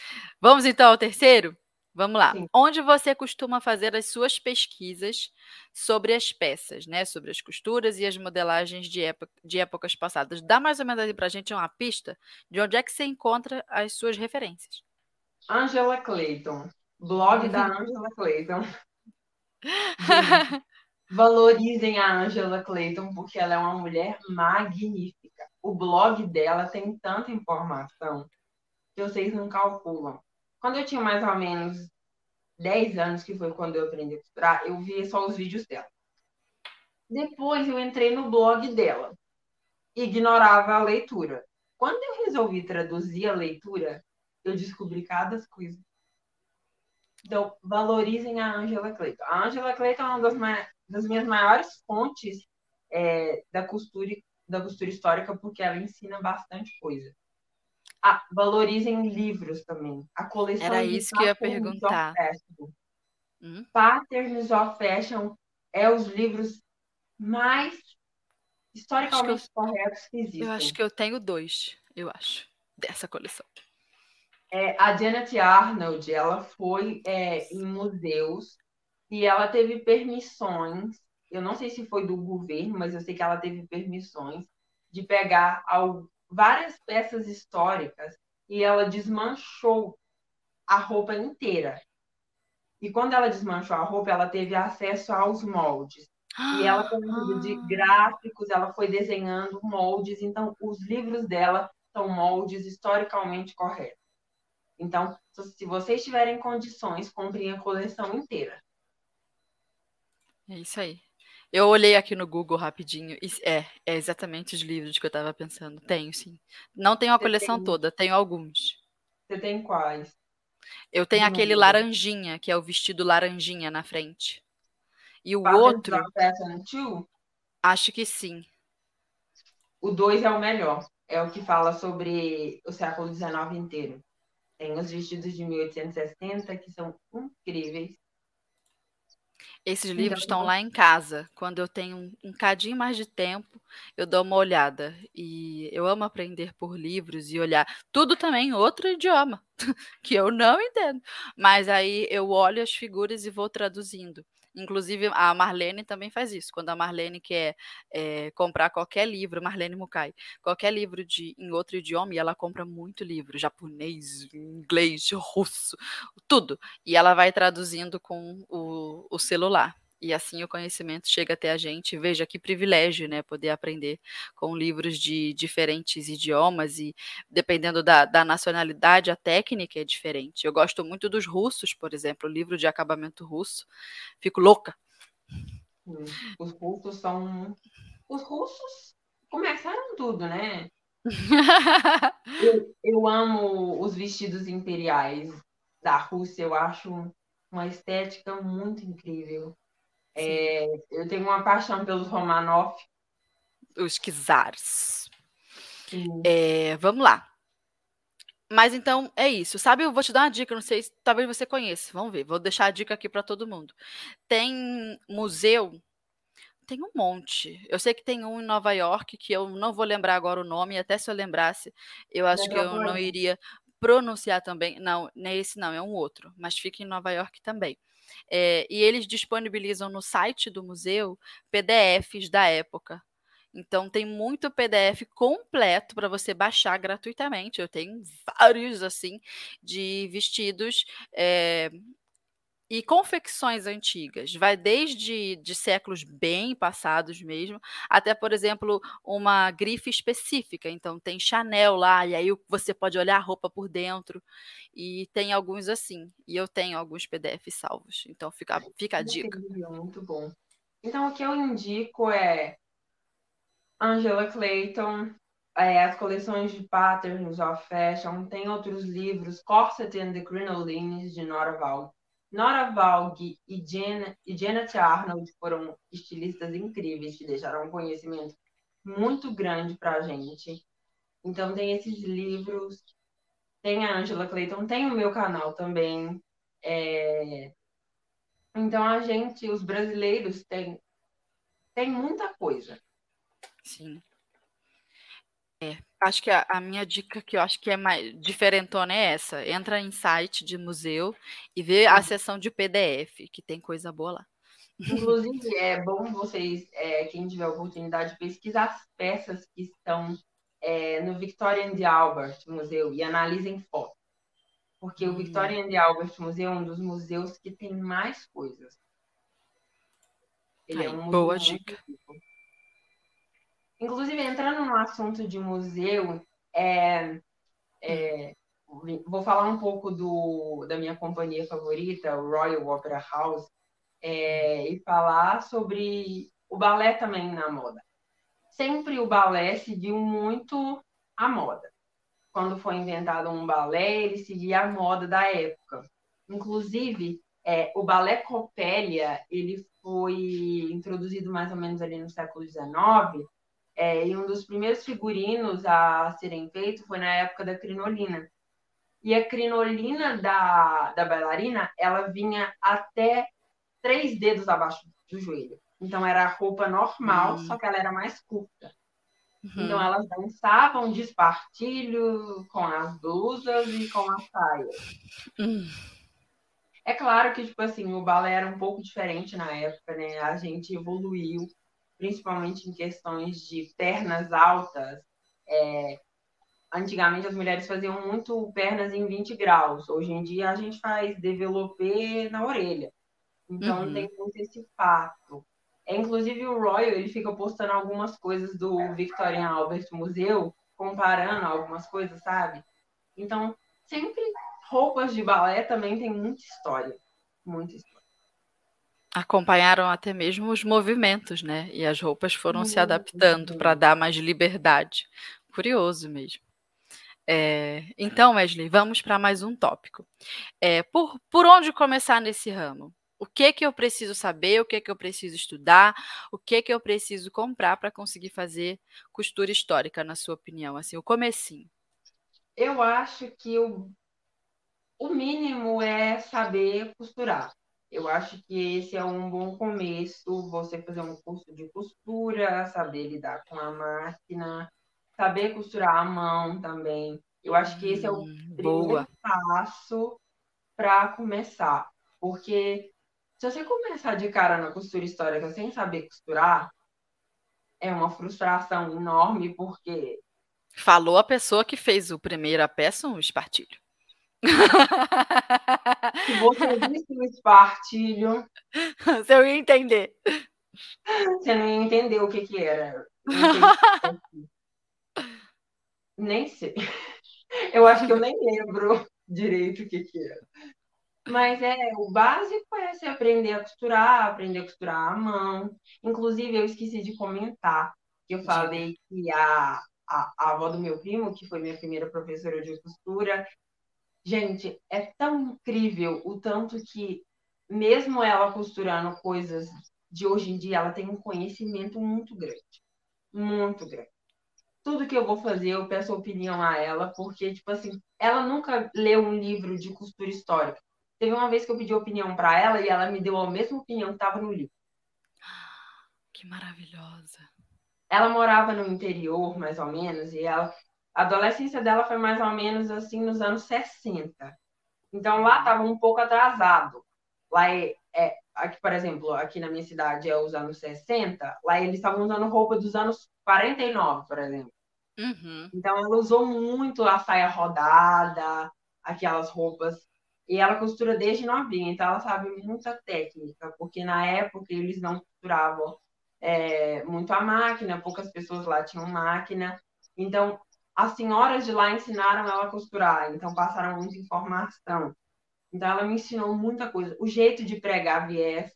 Vamos então ao terceiro? Vamos lá. Sim. Onde você costuma fazer as suas pesquisas sobre as peças, né? Sobre as costuras e as modelagens de, época, de épocas passadas. Dá mais ou menos aí pra gente uma pista de onde é que você encontra as suas referências. Angela Clayton. Blog da Angela Clayton. Valorizem a Angela Clayton porque ela é uma mulher magnífica. O blog dela tem tanta informação que vocês não calculam. Quando eu tinha mais ou menos 10 anos, que foi quando eu aprendi a costurar, eu via só os vídeos dela. Depois eu entrei no blog dela. Ignorava a leitura. Quando eu resolvi traduzir a leitura, eu descobri cada coisa. Então, valorizem a Angela Clayton. A Angela Clayton é uma das, das minhas maiores fontes é, da, costura, da costura histórica, porque ela ensina bastante coisa. Ah, valorizem livros também. A coleção Era de isso que eu ia Patterns of perguntar. Fashion. Hum? Patterns of Fashion é os livros mais historicamente corretos que existem. Eu acho que eu tenho dois, eu acho, dessa coleção. É, a Janet Arnold, ela foi é, em museus e ela teve permissões, eu não sei se foi do governo, mas eu sei que ela teve permissões de pegar al- várias peças históricas e ela desmanchou a roupa inteira. E quando ela desmanchou a roupa, ela teve acesso aos moldes. E ela, com ajuda de Ah. gráficos, ela foi desenhando moldes. Então, os livros dela são moldes historicamente corretos. Então, se vocês tiverem condições, comprem a coleção inteira. É isso aí. Eu olhei aqui no Google rapidinho. e é, é exatamente os livros que eu estava pensando. Tenho, sim. Não tenho a Você coleção tem- toda, tenho alguns. Você tem quais? Eu tenho Não aquele laranjinha, que é o vestido laranjinha na frente. E o outro, of Fashion 2? acho que sim. O 2 é o melhor. É o que fala sobre o século XIX inteiro. Tem os vestidos de 1860 que são incríveis. Esses livros estão lá em casa. Quando eu tenho um, um cadinho mais de tempo, eu dou uma olhada. E eu amo aprender por livros e olhar tudo também em outro idioma, que eu não entendo. Mas aí eu olho as figuras e vou traduzindo. Inclusive, a Marlene também faz isso. Quando a Marlene quer é, comprar qualquer livro, Marlene Mukai, qualquer livro de, em outro idioma, e ela compra muito livro, japonês, inglês, russo, tudo. E ela vai traduzindo com o, o celular e assim o conhecimento chega até a gente. Veja que privilégio, né? Poder aprender com livros de diferentes idiomas e dependendo da, da nacionalidade, a técnica é diferente. Eu gosto muito dos russos, por exemplo, o livro de acabamento russo. Fico louca. Os russos são. Os russos começaram tudo, né? eu, eu amo os vestidos imperiais da Rússia, eu acho uma estética muito incrível. É, eu tenho uma paixão pelos Romanov. Os Czars. É, vamos lá. Mas então é isso. Sabe, eu vou te dar uma dica, não sei, talvez você conheça. Vamos ver. Vou deixar a dica aqui para todo mundo. Tem museu, tem um monte. Eu sei que tem um em Nova York que eu não vou lembrar agora o nome, até se eu lembrasse, eu acho que eu não iria pronunciar também. Não, é esse não, é um outro, mas fica em Nova York também. É, e eles disponibilizam no site do museu PDFs da época. Então tem muito PDF completo para você baixar gratuitamente. Eu tenho vários assim de vestidos é, e confecções antigas. Vai desde de séculos bem passados mesmo, até, por exemplo, uma grife específica. Então, tem Chanel lá, e aí você pode olhar a roupa por dentro. E tem alguns assim. E eu tenho alguns PDFs salvos. Então, fica, fica a dica. Muito bom. Então, o que eu indico é Angela Clayton, é, as coleções de Patterns of Fashion, tem outros livros, Corset and the Crinolines, de Nora Val Nora Valg e, e Janet Arnold foram estilistas incríveis que deixaram um conhecimento muito grande para a gente. Então, tem esses livros, tem a Angela Clayton, tem o meu canal também. É... Então, a gente, os brasileiros, tem, tem muita coisa. Sim. É, acho que a, a, minha dica que eu acho que é mais diferentona é essa. Entra em site de museu e vê a seção de PDF, que tem coisa boa lá. Inclusive, é bom vocês, é, quem tiver a oportunidade, pesquisar as peças que estão é, no Victoria and Albert Museu e analisem fotos. Porque o hum. Victoria and Albert Museu é um dos museus que tem mais coisas. Ele é Ai, é um boa dica. Rico. Inclusive, entrando no assunto de museu, é, é, vou falar um pouco do, da minha companhia favorita, o Royal Opera House, é, e falar sobre o balé também na moda. Sempre o balé seguiu muito a moda. Quando foi inventado um balé, ele seguia a moda da época. Inclusive, é, o balé Copélia, ele foi introduzido mais ou menos ali no século XIX, é, e um dos primeiros figurinos a serem feitos foi na época da crinolina. E a crinolina da, da bailarina, ela vinha até três dedos abaixo do joelho. Então era a roupa normal, uhum. só que ela era mais curta. Uhum. Então elas dançavam de espartilho com as blusas e com as saias. Uhum. É claro que, tipo assim, o balé era um pouco diferente na época, né? A gente evoluiu principalmente em questões de pernas altas. É, antigamente as mulheres faziam muito pernas em 20 graus. Hoje em dia a gente faz developé na orelha. Então uhum. tem muito esse fato. É, inclusive o Royal ele fica postando algumas coisas do Victorian Albert Museu, comparando algumas coisas, sabe? Então, sempre roupas de balé também tem muita história. Muita história acompanharam até mesmo os movimentos, né? E as roupas foram uhum. se adaptando para dar mais liberdade. Curioso mesmo. É, então, Wesley, vamos para mais um tópico. É, por, por onde começar nesse ramo? O que que eu preciso saber? O que que eu preciso estudar? O que que eu preciso comprar para conseguir fazer costura histórica, na sua opinião? Assim, o comecinho. Eu acho que o, o mínimo é saber costurar Eu acho que esse é um bom começo, você fazer um curso de costura, saber lidar com a máquina, saber costurar a mão também. Eu acho que esse é o hum, primeiro boa. passo para começar. Porque se você começar de cara na costura histórica sem saber costurar, é uma frustração enorme, porque. Falou a pessoa que fez o primeira peça, um espartilho. Se você visse o espartilho. Você ia entender. Você não ia entender o que, que era. nem sei. Eu acho que eu nem lembro direito o que, que era. Mas é, o básico é você aprender a costurar, aprender a costurar a mão. Inclusive, eu esqueci de comentar que eu falei que a, a, a avó do meu primo, que foi minha primeira professora de costura, gente, é tão incrível o tanto que, mesmo ela costurando coisas de hoje em dia, ela tem um conhecimento muito grande. Muito grande tudo que eu vou fazer, eu peço opinião a ela, porque, tipo assim, ela nunca leu um livro de costura histórica. Teve uma vez que eu pedi opinião para ela e ela me deu a mesma opinião que estava no livro. Que maravilhosa. Ela morava no interior, mais ou menos, e ela, a adolescência dela foi mais ou menos assim nos anos 60. Então lá estava um pouco atrasado. Lá é, é, aqui, por exemplo, aqui na minha cidade é os anos 60, lá eles estavam usando roupa dos anos 49, por exemplo. Uhum. Então ela usou muito a saia rodada, aquelas roupas. E ela costura desde novinha, então ela sabe muita técnica, porque na época eles não costuravam é, muito a máquina, poucas pessoas lá tinham máquina. Então as senhoras de lá ensinaram ela a costurar, então passaram muita informação. Então ela me ensinou muita coisa. O jeito de pregar viés,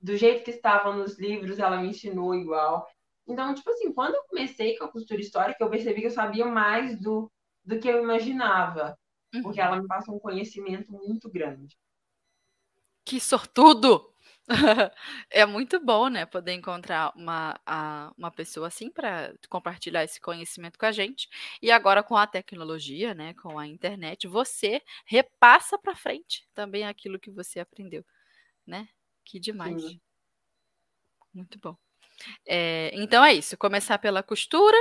do jeito que estava nos livros, ela me ensinou igual. Então, tipo assim, quando eu comecei com a costura histórica, eu percebi que eu sabia mais do, do que eu imaginava. Uhum. Porque ela me passou um conhecimento muito grande. Que sortudo! é muito bom, né, poder encontrar uma, a, uma pessoa assim para compartilhar esse conhecimento com a gente. E agora com a tecnologia, né, com a internet, você repassa para frente também aquilo que você aprendeu, né? Que demais. Sim. Muito bom. É, então é isso, começar pela costura,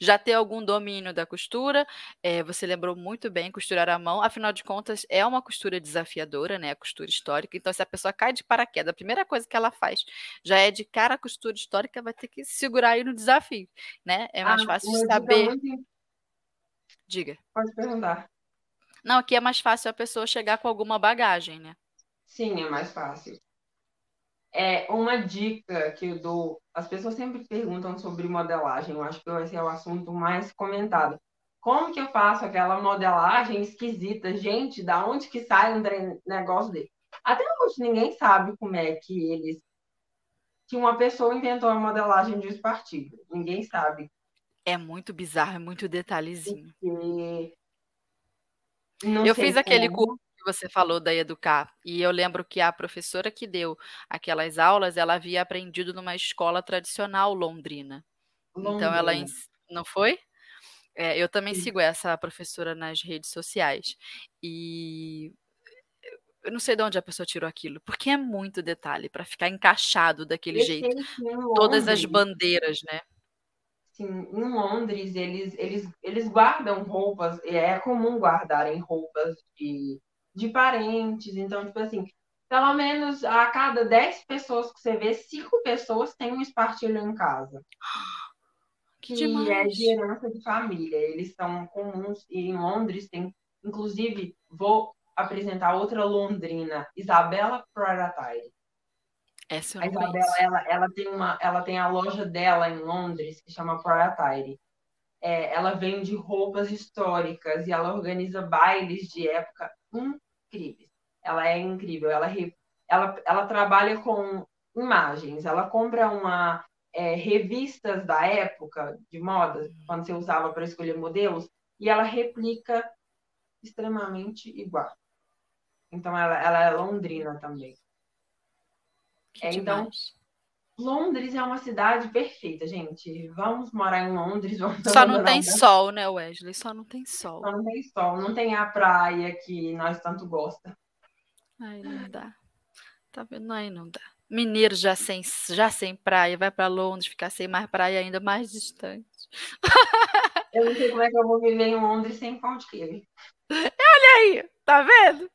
já ter algum domínio da costura. É, você lembrou muito bem, costurar a mão, afinal de contas, é uma costura desafiadora, né? A costura histórica. Então, se a pessoa cai de paraquedas, a primeira coisa que ela faz já é de cara a costura histórica, vai ter que segurar aí no desafio, né? É mais ah, fácil de saber. Muito... Diga. Pode perguntar. Não, aqui é mais fácil a pessoa chegar com alguma bagagem, né? Sim, é mais fácil. É uma dica que eu dou. As pessoas sempre perguntam sobre modelagem. Eu acho que esse é o assunto mais comentado. Como que eu faço aquela modelagem esquisita? Gente, da onde que sai um negócio dele? Até hoje ninguém sabe como é que eles que uma pessoa inventou a modelagem de espartilho. Ninguém sabe. É muito bizarro, é muito detalhezinho. Porque... eu fiz como. aquele curso você falou da Educar, e eu lembro que a professora que deu aquelas aulas, ela havia aprendido numa escola tradicional londrina. Londrina. Então ela não foi? É, eu também Sim. sigo essa professora nas redes sociais. E eu não sei de onde a pessoa tirou aquilo, porque é muito detalhe para ficar encaixado daquele eu jeito. Todas as bandeiras, né? Sim, em Londres eles, eles, eles guardam roupas, é comum guardarem roupas de de parentes. Então, tipo assim, pelo menos a cada 10 pessoas que você vê, 5 pessoas têm um espartilho em casa. Que, que é de herança de família. Eles são comuns e em Londres tem, inclusive, vou apresentar outra londrina, Isabela Prioratire. Essa a Isabela, ela, ela, tem uma, ela tem a loja dela em Londres que chama Prioratire. É, ela vende roupas históricas e ela organiza bailes de época incríveis. Ela é incrível. Ela, ela, ela trabalha com imagens. Ela compra uma é, revistas da época de moda, quando você usava para escolher modelos, e ela replica extremamente igual. Então ela, ela é londrina também. É, então, Londres é uma cidade perfeita, gente. Vamos morar em Londres. Só não tem sol, né, Wesley? Só não tem sol. Só não tem sol. Não tem a praia que nós tanto gosta. Ai, não dá. Tá vendo aí? Não dá. Mineiro já sem, já sem praia, vai para Londres, ficar sem mais praia ainda mais distante. Eu não sei como é que eu vou viver em Londres sem pão de queijo. Olha aí, tá vendo?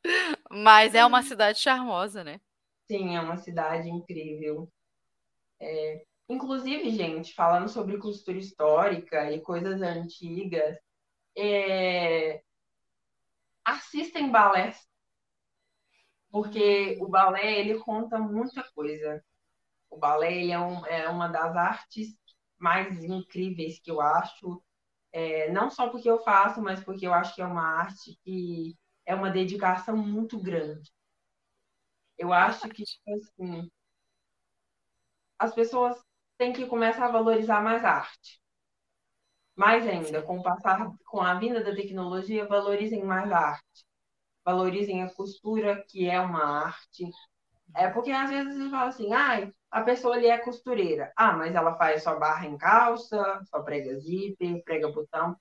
Mas é uma cidade charmosa, né? Sim, é uma cidade incrível. É, inclusive, gente, falando sobre costura histórica e coisas antigas, é, assistem balés, porque o balé ele conta muita coisa. O balé ele é, um, é uma das artes mais incríveis que eu acho, é, não só porque eu faço, mas porque eu acho que é uma arte que é uma dedicação muito grande. Eu acho que, tipo assim, as pessoas têm que começar a valorizar mais a arte. Mais ainda, com passar, com a vinda da tecnologia, valorizem mais a arte. Valorizem a costura, que é uma arte. É porque às vezes você fala assim, ai, a pessoa ali é costureira. Ah, mas ela faz só barra em calça, só prega zíper, prega botão.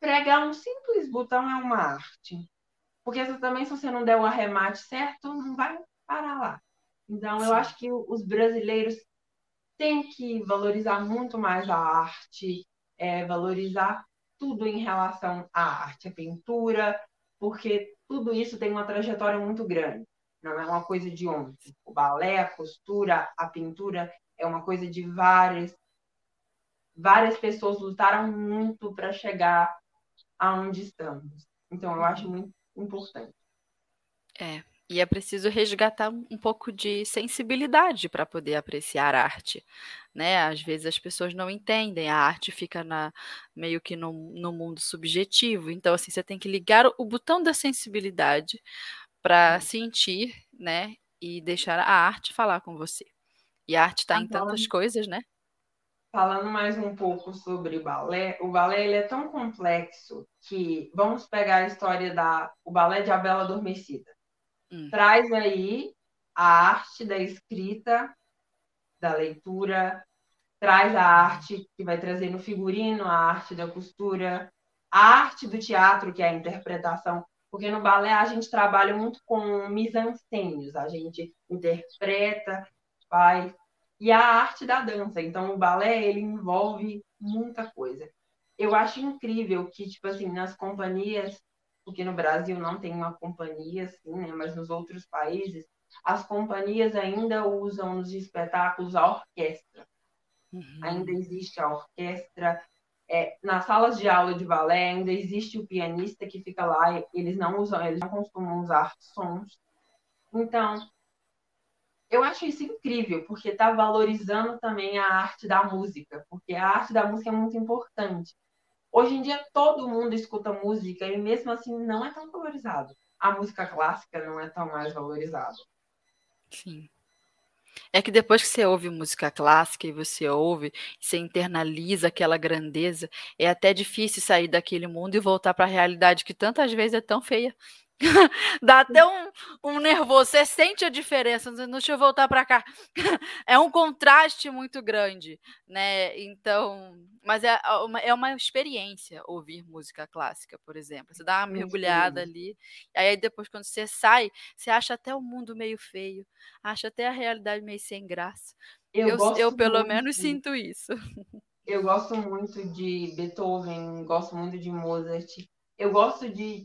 Pregar um simples botão é uma arte. Porque também, se você não der o arremate certo, não vai parar lá. Então, Sim. eu acho que os brasileiros têm que valorizar muito mais a arte, é, valorizar tudo em relação à arte, a pintura, porque tudo isso tem uma trajetória muito grande. Não é uma coisa de ontem. O balé, a costura, a pintura é uma coisa de várias várias pessoas lutaram muito para chegar aonde estamos. Então eu acho muito importante. É, e é preciso resgatar um pouco de sensibilidade para poder apreciar a arte, né? Às vezes as pessoas não entendem, a arte fica na, meio que no, no mundo subjetivo. Então, assim, você tem que ligar o botão da sensibilidade para sentir, né? E deixar a arte falar com você. E a arte está em tantas coisas, né? Falando mais um pouco sobre balé, o balé ele é tão complexo que vamos pegar a história da o balé de A Bela Adormecida. Hum. Traz aí a arte da escrita, da leitura, traz a arte que vai trazer no figurino, a arte da costura, a arte do teatro, que é a interpretação, porque no balé a gente trabalha muito com mise-en-scènes, a gente interpreta, faz, e a arte da dança. Então o balé ele envolve muita coisa. Eu acho incrível que tipo assim nas companhias porque no Brasil não tem uma companhia assim, né? Mas nos outros países, as companhias ainda usam nos espetáculos a orquestra. Uhum. Ainda existe a orquestra. É, nas salas de aula de balé ainda existe o pianista que fica lá, eles não usam, eles não costumam usar sons. Então, eu acho isso incrível, porque está valorizando também a arte da música, porque a arte da música é muito importante. Hoje em dia todo mundo escuta música e mesmo assim não é tão valorizado. A música clássica não é tão mais valorizada. Sim. É que depois que você ouve música clássica e você ouve, você internaliza aquela grandeza, é até difícil sair daquele mundo e voltar para a realidade que tantas vezes é tão feia. Dá até um, um nervoso. Você sente a diferença. Deixa eu voltar para cá. é um contraste muito grande, né? Então, mas é uma, é uma experiência ouvir música clássica, por exemplo. Você dá uma mergulhada ali, aí depois, quando você sai, você acha até o mundo meio feio, acha até a realidade meio sem graça. Eu, eu, eu pelo muito. menos sinto isso. Eu gosto muito de Beethoven, gosto muito de Mozart. Eu gosto de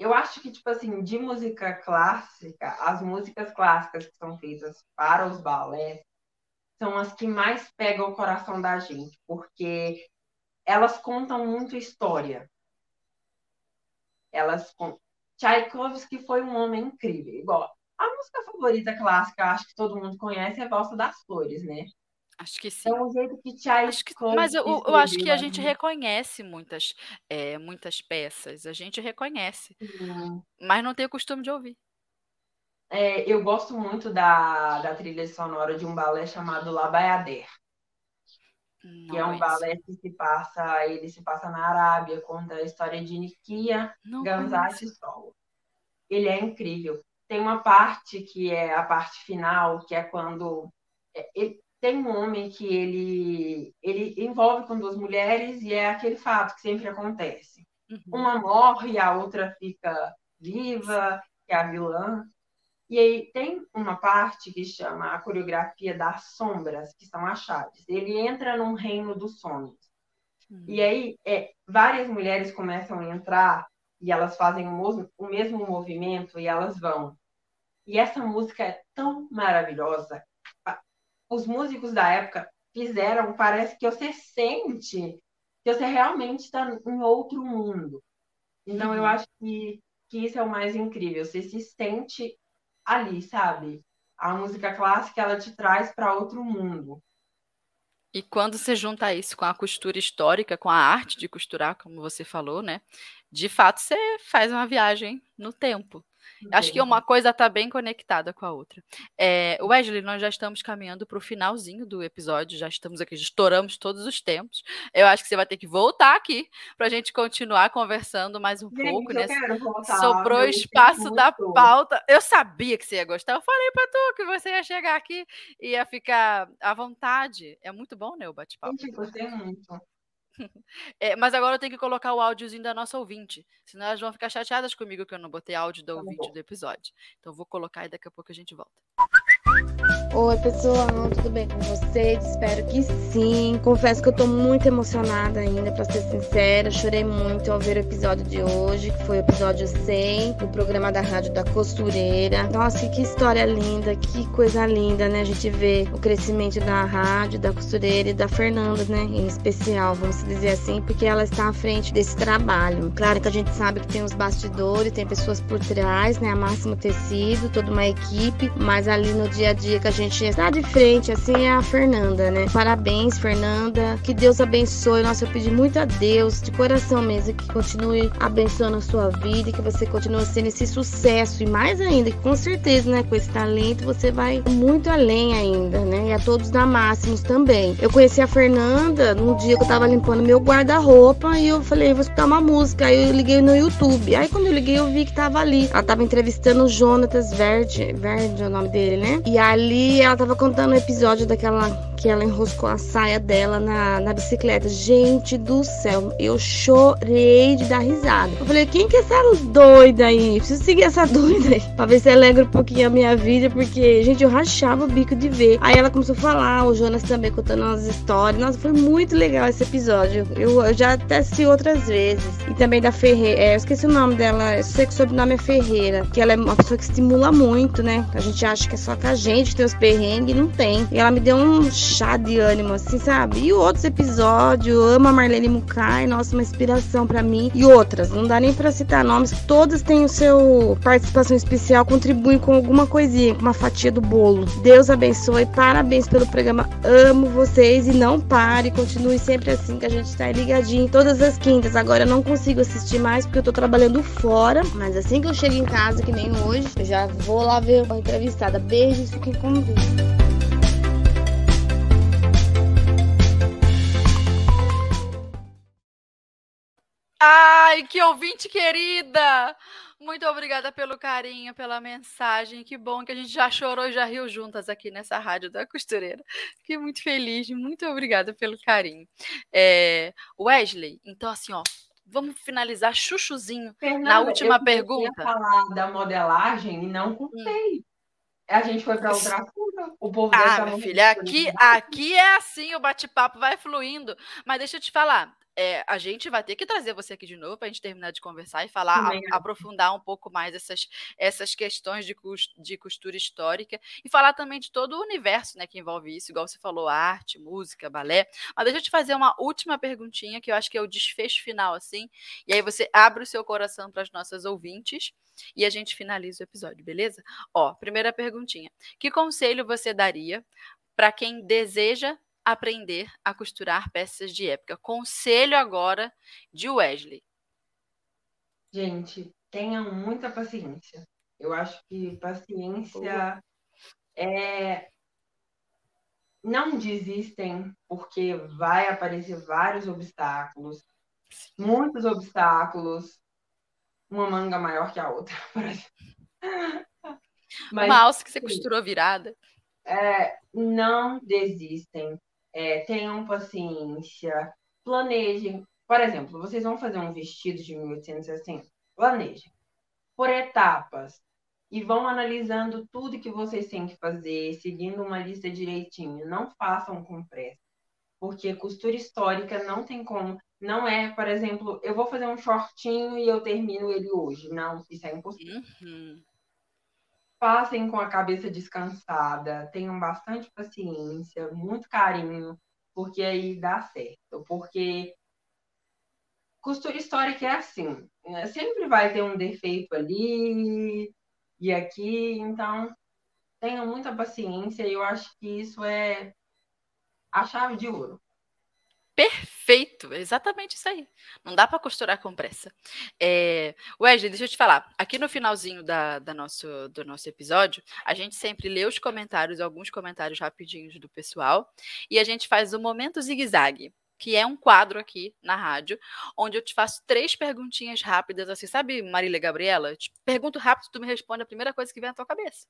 eu acho que, tipo assim, de música clássica, as músicas clássicas que são feitas para os balés são as que mais pegam o coração da gente, porque elas contam muito história. Elas Tchaikovsky foi um homem incrível. Igual a música favorita clássica, acho que todo mundo conhece, é Valsa das Flores, né? Acho que sim. É um jeito que Tchaikovsky que, mas eu, eu acho que a gente reconhece muitas, é, muitas peças. A gente reconhece. Uhum. Mas não tem o costume de ouvir. É, eu gosto muito da, da trilha sonora de um balé chamado La Bayadère. que é um balé que se passa, ele se passa na Arábia, conta a história de Nikia Gamzat Sol. Ele é incrível. Tem uma parte que é a parte final, que é quando é, ele, tem um homem que ele, ele envolve com duas mulheres e é aquele fato que sempre acontece. Uhum. Uma morre, a outra fica viva, que é a vilã. E aí tem uma parte que chama a coreografia das sombras, que são as chaves. Ele entra num reino dos sonhos. Uhum. E aí é, várias mulheres começam a entrar e elas fazem o, o mesmo movimento e elas vão. E essa música é tão maravilhosa. Os músicos da época fizeram, parece que você sente que você realmente está em outro mundo. Então, eu uhum. acho que, que isso é o mais incrível. Você se sente ali, sabe? A música clássica, ela te traz para outro mundo. E quando você junta isso com a costura histórica, com a arte de costurar, como você falou, né? De fato, você faz uma viagem no tempo. Acho que uma coisa está bem conectada com a outra. É, Wesley, nós já estamos caminhando para o finalzinho do episódio, já estamos aqui, já estouramos todos os tempos. Eu acho que você vai ter que voltar aqui para a gente continuar conversando mais um gente, pouco. Né? Sobrou espaço da pauta. Eu sabia que você ia gostar. Eu falei para tu que você ia chegar aqui e ia ficar à vontade. É muito bom, né, o bate-papo. Gente, gostei muito. É, mas agora eu tenho que colocar o áudiozinho da nossa ouvinte. Senão elas vão ficar chateadas comigo que eu não botei áudio da tá ouvinte do episódio. Então vou colocar e daqui a pouco a gente volta. Oi, pessoal, tudo bem com vocês? Espero que sim. Confesso que eu tô muito emocionada ainda, para ser sincera. Chorei muito ao ver o episódio de hoje, que foi o episódio 100 do programa da Rádio da Costureira. Nossa, que história linda, que coisa linda, né? A gente vê o crescimento da rádio, da costureira e da Fernanda, né? Em especial, vamos dizer assim, porque ela está à frente desse trabalho. Claro que a gente sabe que tem os bastidores, tem pessoas por trás, né? A Máximo Tecido, toda uma equipe, mas ali no dia a dia que a gente está de frente, assim, é a Fernanda, né? Parabéns, Fernanda. Que Deus abençoe. Nossa, eu pedi muito a Deus, de coração mesmo, que continue abençoando a sua vida e que você continue sendo esse sucesso. E mais ainda, que com certeza, né, com esse talento, você vai muito além ainda, né? E a todos da Máximos também. Eu conheci a Fernanda num dia que eu tava limpando meu guarda-roupa e eu falei, vou escutar uma música. Aí eu liguei no YouTube. Aí quando eu liguei, eu vi que tava ali. Ela tava entrevistando o Jonatas Verde, Verde é o nome dele, né? E ali ela tava contando o episódio daquela que ela enroscou a saia dela na, na bicicleta. Gente do céu, eu chorei de dar risada. Eu falei, quem que é essa doida aí? Preciso seguir essa doida aí pra ver se alegra um pouquinho a minha vida, porque, gente, eu rachava o bico de ver. Aí ela começou a falar, o Jonas também contando umas histórias. Nossa, foi muito legal esse episódio. Eu, eu já assisti outras vezes. E também da Ferreira, é, eu esqueci o nome dela, eu sei que o sobrenome é Ferreira, que ela é uma pessoa que estimula muito, né? A gente acha que é só com a gente que tem os perrengues, não tem. E ela me deu um chá de ânimo, assim, sabe? E outros episódios, amo a Marlene Mukai, nossa, uma inspiração para mim. E outras, não dá nem para citar nomes, todas têm o seu participação especial, contribuem com alguma coisinha, com uma fatia do bolo. Deus abençoe, parabéns pelo programa, amo vocês e não pare, continue sempre assim, que a gente tá ligadinho todas as quintas. Agora eu não consigo assistir mais porque eu tô trabalhando fora, mas assim que eu chego em casa, que nem hoje, eu já vou lá ver uma entrevistada. Beijos, fiquem com Deus. Ai, que ouvinte querida! Muito obrigada pelo carinho, pela mensagem. Que bom que a gente já chorou e já riu juntas aqui nessa rádio da costureira. Fiquei muito feliz. Muito obrigada pelo carinho. É, Wesley, então assim, ó, vamos finalizar chuchuzinho Fernanda, na última eu pergunta. Eu falar da modelagem e não contei. Hum. A gente foi para outra. O povo Ah, minha filha, aqui, aqui é assim, o bate-papo vai fluindo. Mas deixa eu te falar, é, a gente vai ter que trazer você aqui de novo para a gente terminar de conversar e falar, a, aprofundar um pouco mais essas, essas questões de, de costura histórica e falar também de todo o universo né, que envolve isso, igual você falou, arte, música, balé. Mas deixa eu te fazer uma última perguntinha, que eu acho que é o desfecho final, assim, e aí você abre o seu coração para as nossas ouvintes e a gente finaliza o episódio, beleza? Ó, primeira perguntinha. Que conselho você daria para quem deseja aprender a costurar peças de época. Conselho agora de Wesley. Gente, tenham muita paciência. Eu acho que paciência é. Não desistem, porque vai aparecer vários obstáculos, muitos obstáculos, uma manga maior que a outra, por exemplo. Mas, uma alça que você costurou virada. É, não desistem é, tenham paciência, planejem. Por exemplo, vocês vão fazer um vestido de 1860, planejem. Por etapas. e vão analisando tudo que vocês têm que fazer, seguindo uma lista direitinho. Não façam com pressa, porque costura histórica não tem como. Não é, por exemplo, eu vou fazer um shortinho e eu termino ele hoje. Não, isso é impossível. Uhum. Passem com a cabeça descansada, tenham bastante paciência, muito carinho, porque aí dá certo. Porque costura histórica é assim, né? sempre vai ter um defeito ali, e aqui, então tenham muita paciência e eu acho que isso é a chave de ouro. Perfeito, exatamente isso aí. Não dá para costurar com pressa. É... Wesley, deixa eu te falar. Aqui no finalzinho da, da nosso, do nosso episódio, a gente sempre lê os comentários, alguns comentários rapidinhos do pessoal, e a gente faz o momento zigue-zague que é um quadro aqui na rádio, onde eu te faço três perguntinhas rápidas, assim, sabe, Marília Gabriela? Te pergunto rápido, tu me responde a primeira coisa que vem à tua cabeça.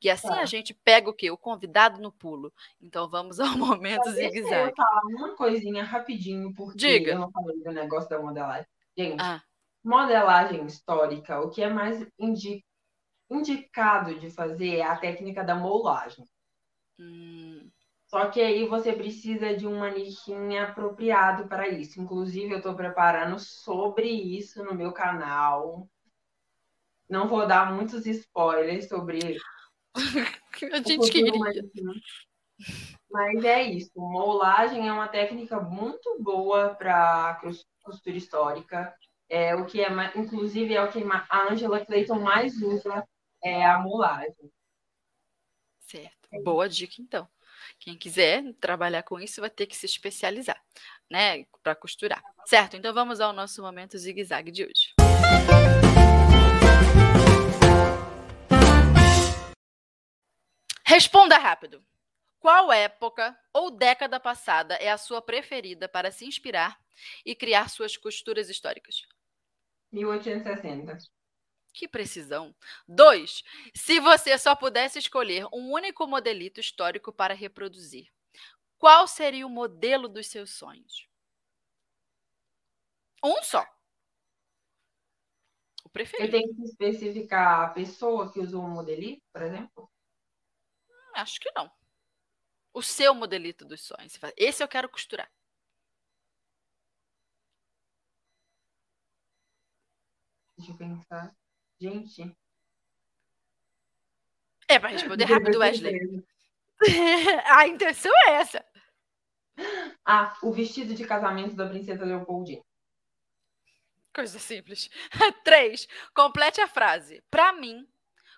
Que assim a gente pega o quê? O convidado no pulo. Então vamos ao momento zigue-zague. Eu falar uma coisinha rapidinho, porque Diga. eu não falei do negócio da modelagem. Gente, ah. modelagem histórica, o que é mais indi indicado de fazer é a técnica da molagem. Hum. Só que aí você precisa de um manequim apropriado para isso. Inclusive, eu estou preparando sobre isso no meu canal. Não vou dar muitos spoilers sobre. a gente queria. Mas é isso. Molagem é uma técnica muito boa para costura histórica. É o que é, inclusive, é o que a Angela Clayton mais usa é a molagem. Certo. Boa dica, então. Quem quiser trabalhar com isso vai ter que se especializar, né, para costurar. Certo? Então vamos ao nosso momento zigue-zague de hoje. Responda rápido. Qual época ou década passada é a sua preferida para se inspirar e criar suas costuras históricas? 1860. Que precisão. Dois, se você só pudesse escolher um único modelito histórico para reproduzir, qual seria o modelo dos seus sonhos? Um só. O preferido. Eu tenho que especificar a pessoa que usou o modelito, por exemplo? Hum, acho que não. O seu modelito dos sonhos. Esse eu quero costurar. Deixa eu pensar. Gente. É para responder rápido, Wesley. a intenção é essa. Ah, o vestido de casamento da princesa Leopoldina. Coisa simples. Três. Complete a frase. Para mim,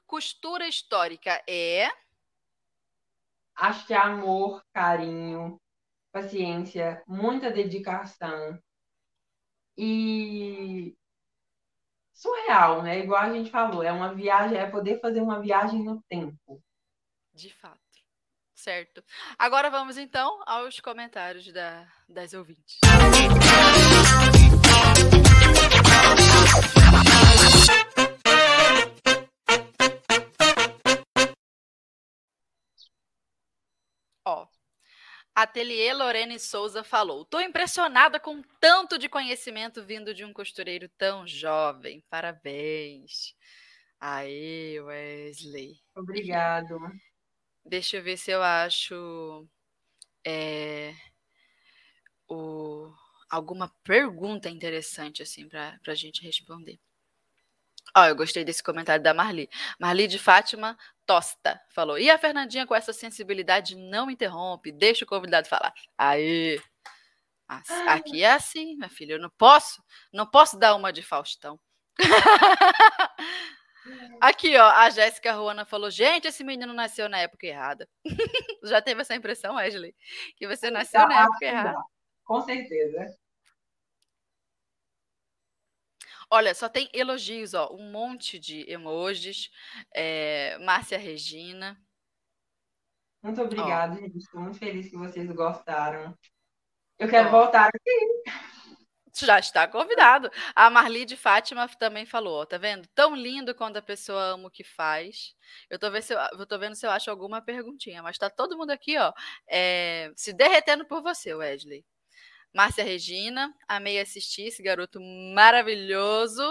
costura histórica é. Acho que é amor, carinho, paciência, muita dedicação e surreal, né? Igual a gente falou, é uma viagem, é poder fazer uma viagem no tempo. De fato. Certo. Agora vamos então aos comentários da, das ouvintes. Ó, Ateliê Lorene Souza falou: Estou impressionada com tanto de conhecimento vindo de um costureiro tão jovem. Parabéns. Aí, Wesley. Obrigado. Deixa eu ver se eu acho é, o, alguma pergunta interessante assim para a gente responder. Ó, oh, eu gostei desse comentário da Marli. Marli de Fátima Tosta falou. E a Fernandinha com essa sensibilidade não interrompe, deixa o convidado falar. Aí. Aqui é assim, minha filha. Eu não posso, não posso dar uma de Faustão. Aqui, ó, a Jéssica Ruana falou: gente, esse menino nasceu na época errada. Já teve essa impressão, Wesley? Que você nasceu na época errada. Com certeza. Olha, só tem elogios, ó, um monte de emojis. É, Márcia Regina. Muito obrigada, gente. Estou muito feliz que vocês gostaram. Eu quero ó. voltar aqui. Já está convidado. A Marli de Fátima também falou, ó, tá vendo? Tão lindo quando a pessoa ama o que faz. Eu tô vendo se eu, eu, vendo se eu acho alguma perguntinha, mas tá todo mundo aqui, ó, é, se derretendo por você, Wesley. Márcia Regina, amei assistir esse garoto maravilhoso.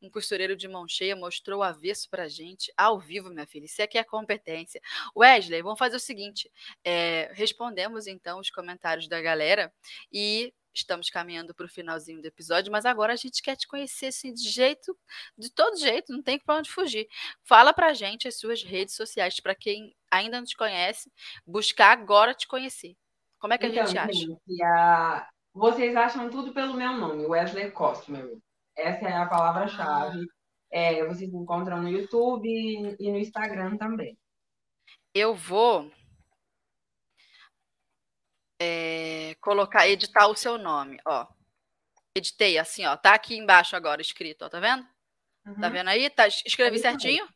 um costureiro de mão cheia, mostrou o avesso pra gente, ao vivo, minha filha. Isso aqui é competência. Wesley, vamos fazer o seguinte: é, respondemos então os comentários da galera e estamos caminhando para o finalzinho do episódio, mas agora a gente quer te conhecer assim, de jeito, de todo jeito, não tem para onde fugir. Fala pra gente as suas redes sociais, para quem ainda não te conhece, buscar agora te conhecer. Como é que então, a gente acha? Gente, a... Vocês acham tudo pelo meu nome, Wesley Costmer. Essa é a palavra-chave. Ah. É, vocês encontram no YouTube e no Instagram também. Eu vou é, colocar, editar o seu nome, ó. Editei assim, ó. Tá aqui embaixo agora escrito, ó. Tá vendo? Tá uhum. Tá vendo aí? Tá, escrevi é certinho?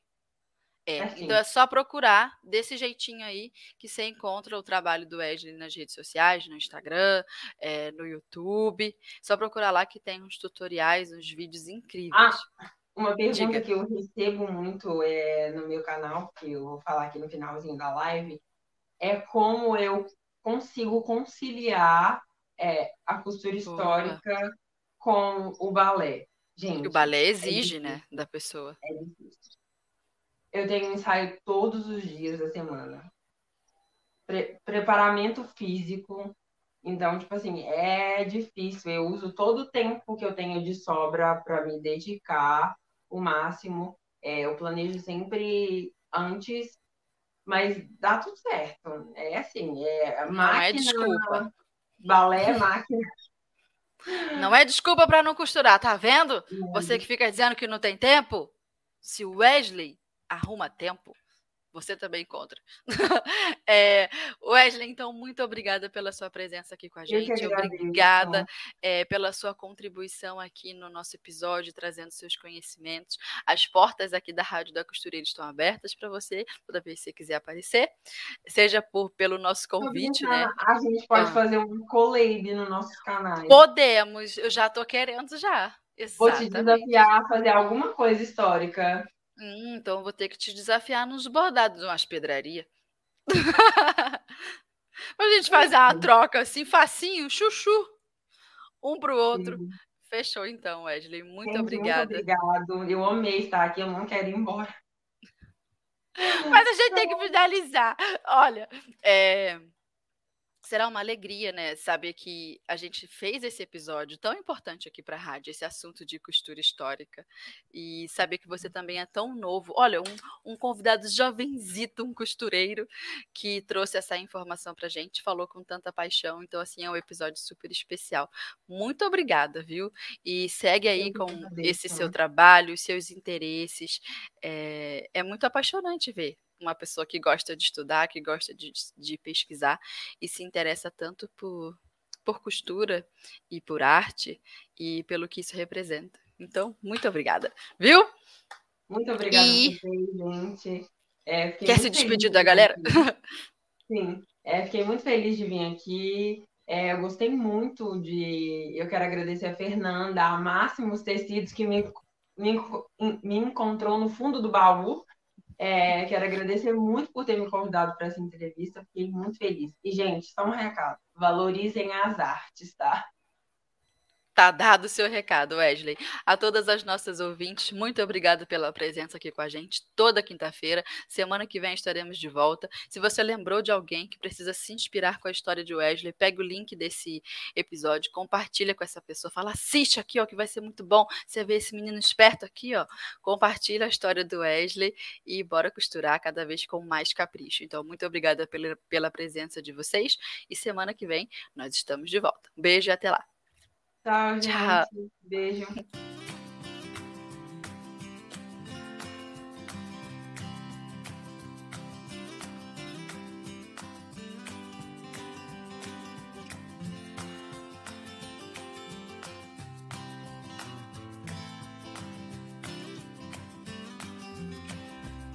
É, então é só procurar desse jeitinho aí que você encontra o trabalho do Wesley nas redes sociais, no Instagram, é, no YouTube. Só procurar lá que tem uns tutoriais, uns vídeos incríveis. Ah, uma pergunta Diga. que eu recebo muito é, no meu canal, que eu vou falar aqui no finalzinho da live, é como eu consigo conciliar é, a costura histórica com o balé. Gente, o balé é exige, né, da pessoa. É difícil. Eu tenho ensaio todos os dias da semana. Pre preparamento físico. Então, tipo assim, é difícil. Eu uso todo o tempo que eu tenho de sobra para me dedicar o máximo. É, eu planejo sempre antes mas dá tudo certo. É assim, é máquina. Não é desculpa. Balé é máquina. Não é desculpa para não costurar, tá vendo? Você que fica dizendo que não tem tempo, se o Wesley arruma tempo, você também encontra. é, Wesley, então, muito obrigada pela sua presença aqui com a gente. Obrigada é, pela sua contribuição aqui no nosso episódio, trazendo seus conhecimentos. As portas aqui da Rádio da Costureira estão abertas para você, toda vez que você quiser aparecer, seja por pelo nosso convite, né? A gente pode ah. fazer um collab no nossos canais. Podemos, eu já estou querendo já. Exatamente. Vou te desafiar a fazer alguma coisa histórica. Hum, então vou ter que te desafiar nos bordados, umas pedraria. a gente fazer uma troca assim, facinho, chuchu, um pro outro. Sim. Fechou então, Wesley. Muito gente, obrigada. Muito obrigado. Eu amei estar aqui, eu não quero ir embora. Mas a gente tem que finalizar. Olha, é, será uma alegria, né, saber que a gente fez esse episódio tão importante aqui para a rádio, esse assunto de costura histórica, e saber que você também é tão novo. Olha, um, um convidado jovenzito, um costureiro, que trouxe essa informação para a gente, falou com tanta paixão, então, assim, é um episódio super especial. Muito obrigada, viu? E segue aí com esse seu trabalho, os seus interesses. É, é muito apaixonante ver uma pessoa que gosta de estudar, que gosta de, de pesquisar e se interessa tanto por, por costura e por arte e pelo que isso representa. Então, muito obrigada, viu? Muito obrigada e... gente. É, Quer se despedir da galera? Sim, é, fiquei muito feliz de vir aqui. É, eu gostei muito de. Eu quero agradecer a Fernanda, a Máximos Tecidos, que me, me, me encontrou no fundo do baú é, quero agradecer muito por ter me convidado para essa entrevista, fiquei muito feliz. E, gente, só um recado: valorizem as artes, tá? Tá dado o seu recado, Wesley. A todas as nossas ouvintes, muito obrigada pela presença aqui com a gente toda quinta-feira. Semana que vem estaremos de volta. Se você lembrou de alguém que precisa se inspirar com a história de Wesley, pegue o link desse episódio, compartilha com essa pessoa, fala, assiste aqui, ó, que vai ser muito bom. Você vê esse menino esperto aqui, ó. Compartilha a história do Wesley e bora costurar cada vez com mais capricho. Então, muito obrigada pela, pela presença de vocês e semana que vem nós estamos de volta. Beijo e até lá. Tchau, gente. Tchau. Beijo.